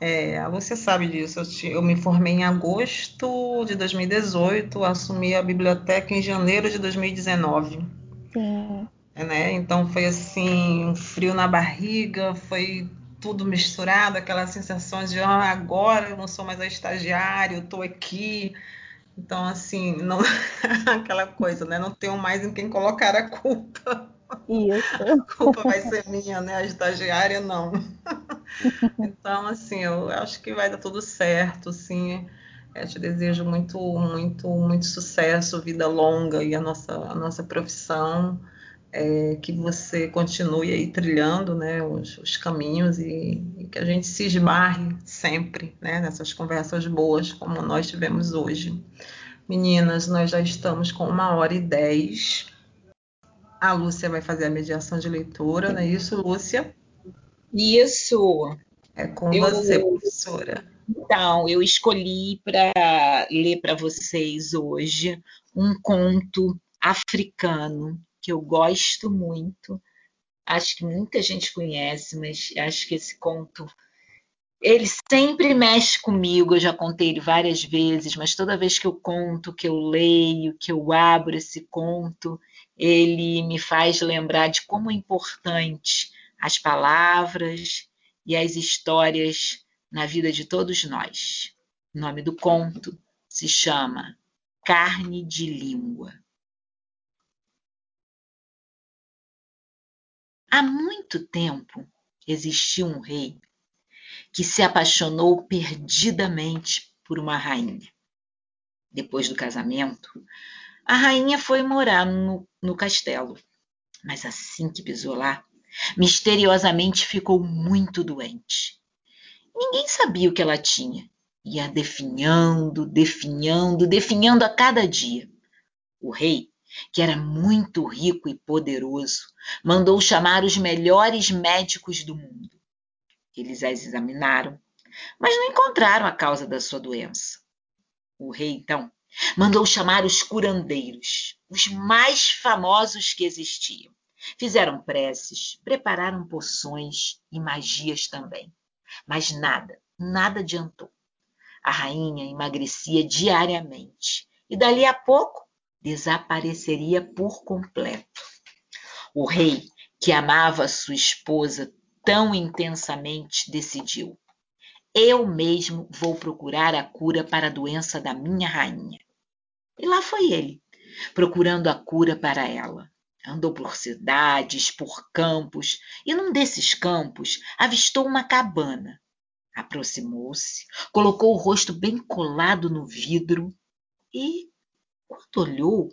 é, você sabe disso, eu, eu, me formei em agosto de 2018, assumi a biblioteca em janeiro de 2019. Sim. Né? Então foi assim, um frio na barriga, foi tudo misturado, aquelas sensações de ah, agora eu não sou mais a estagiária, eu estou aqui. Então, assim, não aquela coisa, né? Não tenho mais em quem colocar a culpa. Isso. A culpa vai ser minha, né? A estagiária não. então, assim, eu acho que vai dar tudo certo, assim. Eu te desejo muito, muito, muito sucesso, vida longa e a nossa, a nossa profissão é, que você continue aí trilhando né, os, os caminhos e, e, que a gente se esbarre sempre né, nessas conversas boas como nós tivemos hoje. Meninas, nós já estamos com uma hora e dez. A Lúcia vai fazer a mediação de leitura, não é isso, Lúcia? Isso. É com eu, você, professora. Então, eu escolhi para ler para vocês hoje um conto africano que eu gosto muito. Acho que muita gente conhece, mas acho que esse conto ele sempre mexe comigo. Eu já contei ele várias vezes, mas toda vez que eu conto, que eu leio, que eu abro esse conto, ele me faz lembrar de como é importante as palavras e as histórias na vida de todos nós. O nome do conto se chama Carne de Língua. Há muito tempo existiu um rei que se apaixonou perdidamente por uma rainha. Depois do casamento, a rainha foi morar no, no castelo, mas assim que pisou lá, misteriosamente ficou muito doente. Ninguém sabia o que ela tinha. Ia definhando, definhando, definhando a cada dia. O rei que era muito rico e poderoso, mandou chamar os melhores médicos do mundo. Eles as examinaram, mas não encontraram a causa da sua doença. O rei, então, mandou chamar os curandeiros, os mais famosos que existiam. Fizeram preces, prepararam poções e magias também. Mas nada, nada adiantou. A rainha emagrecia diariamente e dali a pouco desapareceria por completo. O rei, que amava sua esposa tão intensamente, decidiu: Eu mesmo vou procurar a cura para a doença da minha rainha. E lá foi ele, procurando a cura para ela. Andou por cidades, por campos, e num desses campos avistou uma cabana. Aproximou-se, colocou o rosto bem colado no vidro e quando olhou,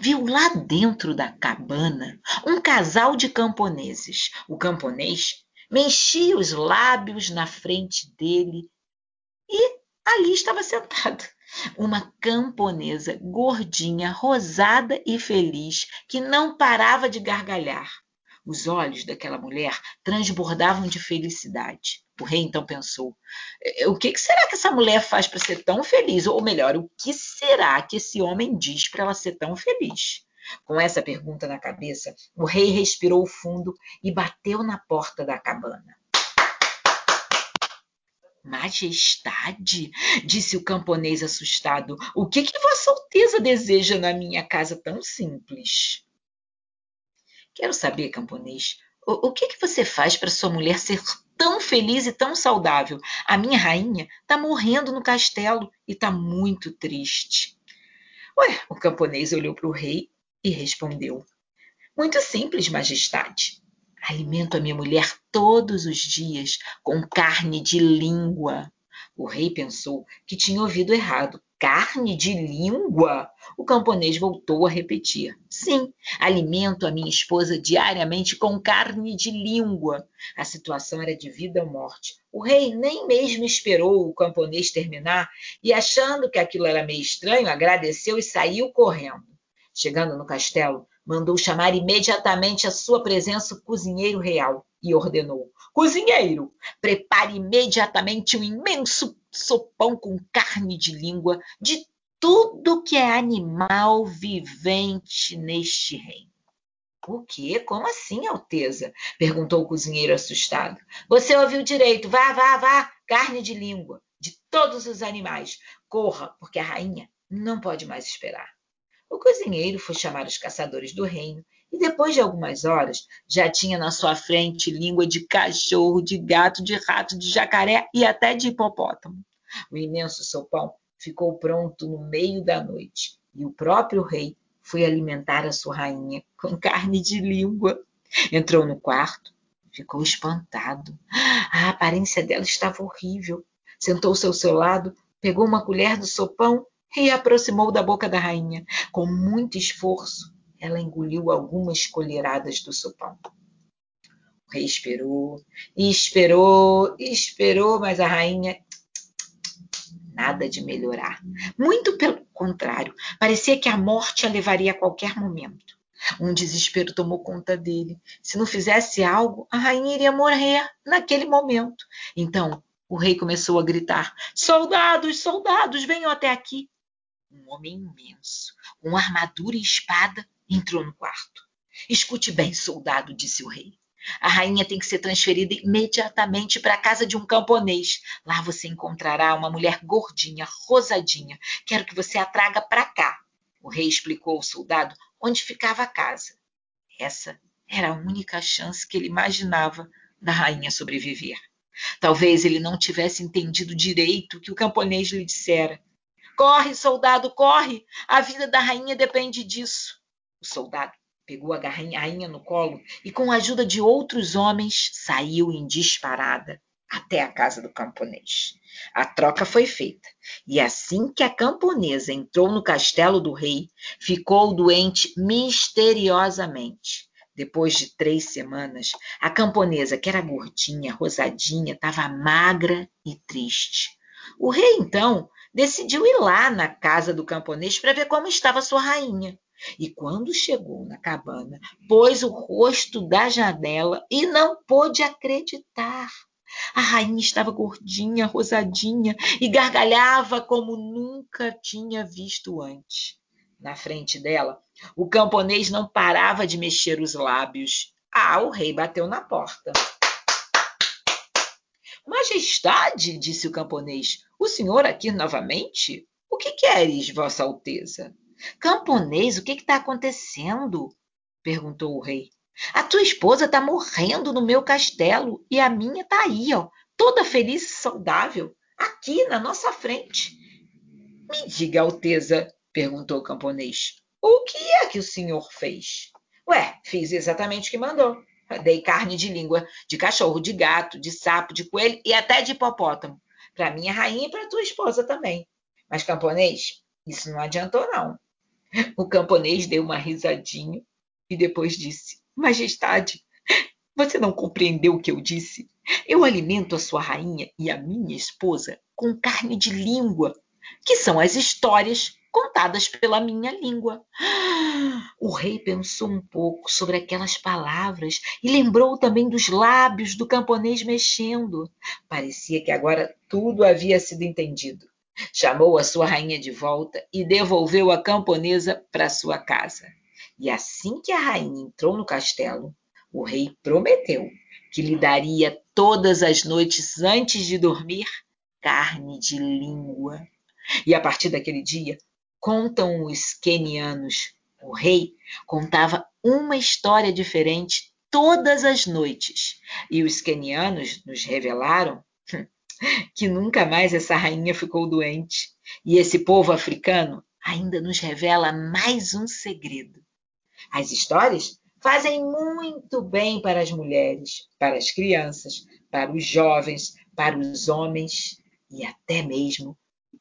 viu lá dentro da cabana um casal de camponeses. O camponês mexia os lábios na frente dele e ali estava sentada uma camponesa gordinha, rosada e feliz, que não parava de gargalhar. Os olhos daquela mulher transbordavam de felicidade. O rei então pensou: é, o que será que essa mulher faz para ser tão feliz? Ou melhor, o que será que esse homem diz para ela ser tão feliz? Com essa pergunta na cabeça, o rei respirou fundo e bateu na porta da cabana. Majestade, disse o camponês assustado, o que, que Vossa Alteza deseja na minha casa tão simples? Quero saber, camponês, o, o que, que você faz para sua mulher ser tão feliz e tão saudável? A minha rainha está morrendo no castelo e está muito triste. Ué, o camponês olhou para o rei e respondeu: Muito simples, majestade. Alimento a minha mulher todos os dias com carne de língua. O rei pensou que tinha ouvido errado. Carne de língua? O camponês voltou a repetir. Sim, alimento a minha esposa diariamente com carne de língua. A situação era de vida ou morte. O rei nem mesmo esperou o camponês terminar e, achando que aquilo era meio estranho, agradeceu e saiu correndo. Chegando no castelo, mandou chamar imediatamente à sua presença o cozinheiro real e ordenou: Cozinheiro, prepare imediatamente um imenso sopão com carne de língua de tudo que é animal vivente neste reino. O quê? Como assim, Alteza? perguntou o cozinheiro assustado. Você ouviu direito. Vá, vá, vá. Carne de língua, de todos os animais. Corra, porque a rainha não pode mais esperar. O cozinheiro foi chamar os caçadores do reino e, depois de algumas horas, já tinha na sua frente língua de cachorro, de gato, de rato, de jacaré e até de hipopótamo. O imenso sopão ficou pronto no meio da noite e o próprio rei foi alimentar a sua rainha com carne de língua. Entrou no quarto, ficou espantado. A aparência dela estava horrível. Sentou-se ao seu lado, pegou uma colher do sopão e aproximou da boca da rainha. Com muito esforço, ela engoliu algumas colheradas do sopão. O rei esperou, esperou, esperou, mas a rainha nada de melhorar. Muito pelo contrário, parecia que a morte a levaria a qualquer momento. Um desespero tomou conta dele. Se não fizesse algo, a rainha iria morrer naquele momento. Então, o rei começou a gritar: Soldados, soldados, venham até aqui. Um homem imenso, com armadura e espada, entrou no quarto. Escute bem, soldado, disse o rei. A rainha tem que ser transferida imediatamente para a casa de um camponês. Lá você encontrará uma mulher gordinha, rosadinha. Quero que você a traga para cá. O rei explicou ao soldado onde ficava a casa. Essa era a única chance que ele imaginava da rainha sobreviver. Talvez ele não tivesse entendido direito o que o camponês lhe dissera. Corre, soldado, corre! A vida da rainha depende disso. O soldado pegou a rainha no colo e, com a ajuda de outros homens, saiu em disparada até a casa do camponês. A troca foi feita, e assim que a camponesa entrou no castelo do rei, ficou doente misteriosamente. Depois de três semanas, a camponesa, que era gordinha, rosadinha, estava magra e triste. O rei, então, decidiu ir lá na casa do camponês para ver como estava sua rainha. E quando chegou na cabana, pôs o rosto da janela e não pôde acreditar. A rainha estava gordinha, rosadinha e gargalhava como nunca tinha visto antes. Na frente dela, o camponês não parava de mexer os lábios. Ah, o rei bateu na porta. Majestade, disse o camponês, o senhor aqui novamente? O que queres, Vossa Alteza? Camponês, o que está acontecendo? perguntou o rei. A tua esposa está morrendo no meu castelo e a minha está aí, ó, toda feliz e saudável, aqui na nossa frente. Me diga, Alteza, perguntou o camponês, o que é que o senhor fez? Ué, fiz exatamente o que mandou. Dei carne de língua, de cachorro, de gato, de sapo, de coelho e até de hipopótamo. Para minha rainha e para tua esposa também. Mas, camponês, isso não adiantou, não. O camponês deu uma risadinha e depois disse: Majestade, você não compreendeu o que eu disse? Eu alimento a sua rainha e a minha esposa com carne de língua, que são as histórias contadas pela minha língua. O rei pensou um pouco sobre aquelas palavras e lembrou também dos lábios do camponês mexendo. Parecia que agora tudo havia sido entendido. Chamou a sua rainha de volta e devolveu a camponesa para sua casa. E assim que a rainha entrou no castelo, o rei prometeu que lhe daria todas as noites antes de dormir carne de língua. E a partir daquele dia, contam os quenianos, o rei contava uma história diferente todas as noites. E os quenianos nos revelaram que nunca mais essa rainha ficou doente. E esse povo africano ainda nos revela mais um segredo. As histórias fazem muito bem para as mulheres, para as crianças, para os jovens, para os homens e até mesmo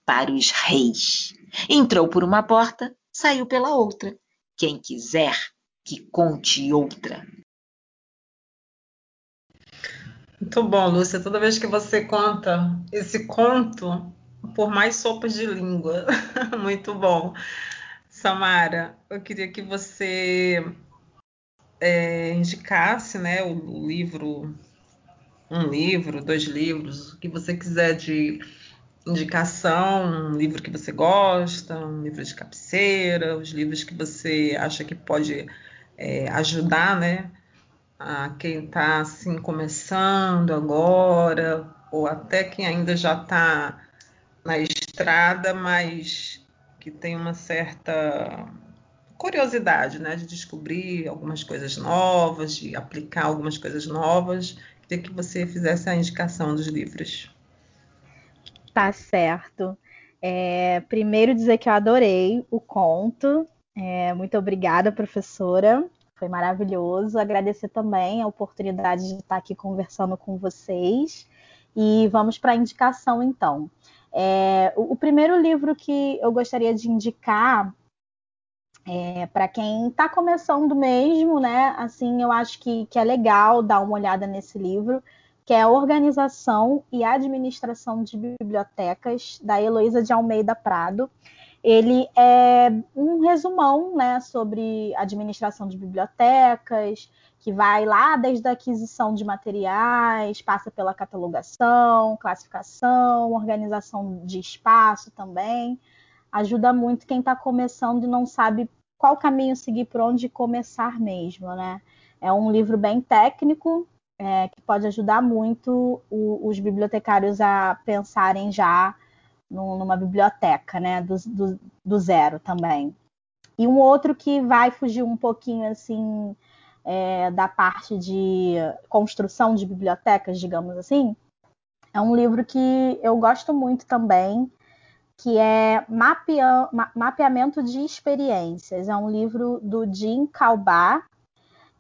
para os reis. Entrou por uma porta, saiu pela outra. Quem quiser, que conte outra. Muito bom, Lúcia. Toda vez que você conta esse conto, por mais sopas de língua. Muito bom. Samara, eu queria que você é, indicasse né, o livro, um livro, dois livros, o que você quiser de indicação, um livro que você gosta, um livro de cabeceira, os livros que você acha que pode é, ajudar, né? a quem está assim começando agora, ou até quem ainda já está na estrada, mas que tem uma certa curiosidade, né, de descobrir algumas coisas novas, de aplicar algumas coisas novas. Queria que você fizesse a indicação dos livros. Tá certo. É, primeiro dizer que eu adorei o conto. É, muito obrigada, professora. Foi maravilhoso. Agradecer também a oportunidade de estar aqui conversando com vocês. E vamos para a indicação, então. É, o, o, primeiro livro que eu gostaria de indicar É, para quem está começando mesmo, né? Assim, eu acho que, que é legal dar uma olhada nesse livro, que é a Organização e Administração de Bibliotecas, da Heloísa de Almeida Prado. Ele é um resumão né, sobre administração de bibliotecas, que vai lá desde a aquisição de materiais, passa pela catalogação, classificação, organização de espaço também. Ajuda muito quem está começando e não sabe qual caminho seguir, por onde começar mesmo, né? É um livro bem técnico, é, que pode ajudar muito o, os bibliotecários a pensarem já no, numa biblioteca, né? Do, do, do, zero também. E um outro que vai fugir um pouquinho assim é, da parte de construção de bibliotecas, digamos assim, é um livro que eu gosto muito também, que é Mapea, Mapeamento de Experiências. É um livro do Jim Calbar.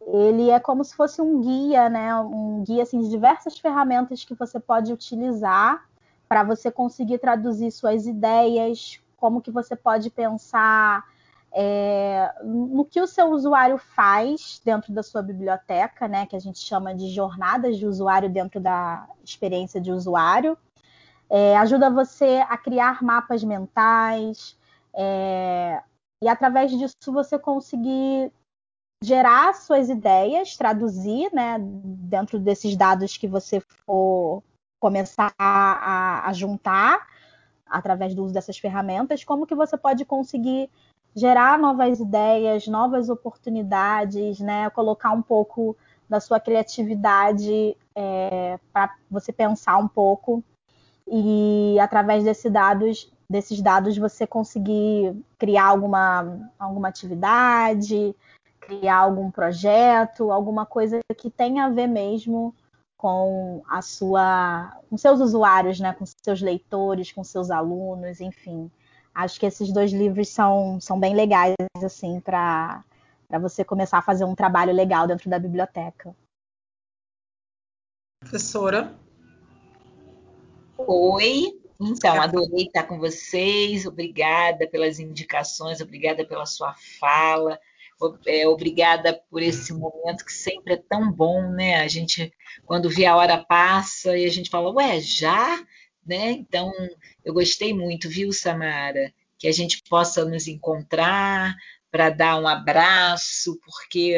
Ele é como se fosse um guia, né? Um guia assim, de diversas ferramentas que você pode utilizar para você conseguir traduzir suas ideias, como que você pode pensar é, no que o seu usuário faz dentro da sua biblioteca, né, que a gente chama de jornadas de usuário dentro da experiência de usuário. É, ajuda você a criar mapas mentais é, e através disso você conseguir gerar suas ideias, traduzir, né, dentro desses dados que você for começar a, a juntar através do uso dessas ferramentas, como que você pode conseguir gerar novas ideias, novas oportunidades, né? Colocar um pouco da sua criatividade é, para você pensar um pouco e através desses dados, desses dados você conseguir criar alguma, alguma atividade, criar algum projeto, alguma coisa que tenha a ver mesmo com a sua, com seus usuários, né, com seus leitores, com seus alunos, enfim. Acho que esses dois livros são, são bem legais assim para para você começar a fazer um trabalho legal dentro da biblioteca. Professora? Oi, então, adorei estar com vocês. Obrigada pelas indicações, obrigada pela sua fala. É, obrigada por esse momento que sempre é tão bom, né? A gente, quando vê a hora passa e a gente fala, ué, já? Né? Então, eu gostei muito, viu, Samara? Que a gente possa nos encontrar para dar um abraço, porque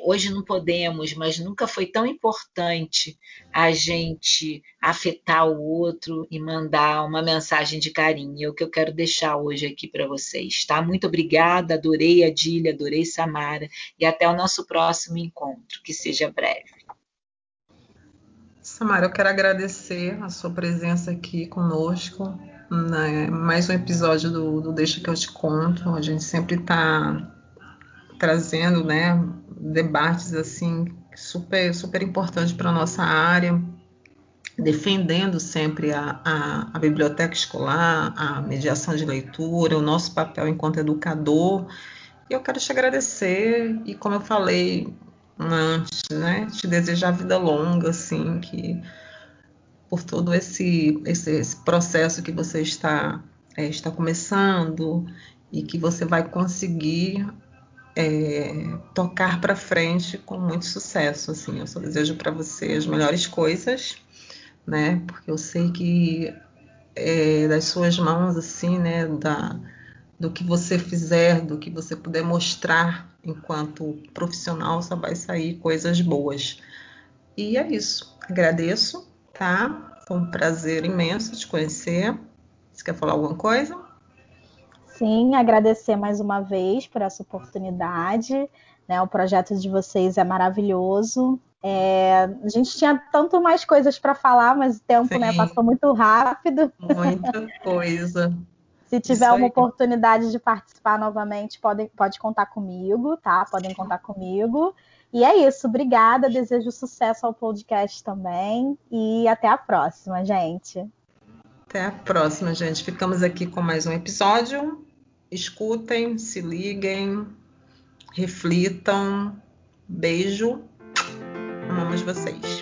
hoje não podemos, mas nunca foi tão importante a gente afetar o outro e mandar uma mensagem de carinho. É o que eu quero deixar hoje aqui para vocês, tá? Muito obrigada, adorei a Dília, adorei Samara e até o nosso próximo encontro, que seja breve. Samara, eu quero agradecer a sua presença aqui conosco. Né? Mais um episódio do, do Deixa que eu te conto. A gente sempre está trazendo, né, debates assim super super importantes para nossa área, defendendo sempre a, a, a, biblioteca escolar, a mediação de leitura, o nosso papel enquanto educador. E eu quero te agradecer e como eu falei antes, né, te desejar vida longa, assim, que por todo esse, esse, esse processo que você está é, está começando e que você vai conseguir é, tocar para frente com muito sucesso. Assim, eu só desejo para você as melhores coisas, né? Porque eu sei que é, das suas mãos, assim, né? Da, do que você fizer, do que você puder mostrar enquanto profissional, só vai sair coisas boas. E é isso. Agradeço, tá? Foi um prazer imenso te conhecer. Você quer falar alguma coisa? Sim, agradecer mais uma vez por essa oportunidade. Né? O projeto de vocês é maravilhoso. É, a gente tinha tanto mais coisas para falar, mas o tempo né, passou muito rápido. Muita coisa. Se tiver uma oportunidade de participar novamente, pode, pode contar comigo, tá? Podem contar comigo. E é isso, obrigada. Desejo sucesso ao podcast também. E até a próxima, gente. Até a próxima, gente. Ficamos aqui com mais um episódio escutem, se liguem, reflitam. Beijo. Amamos vocês.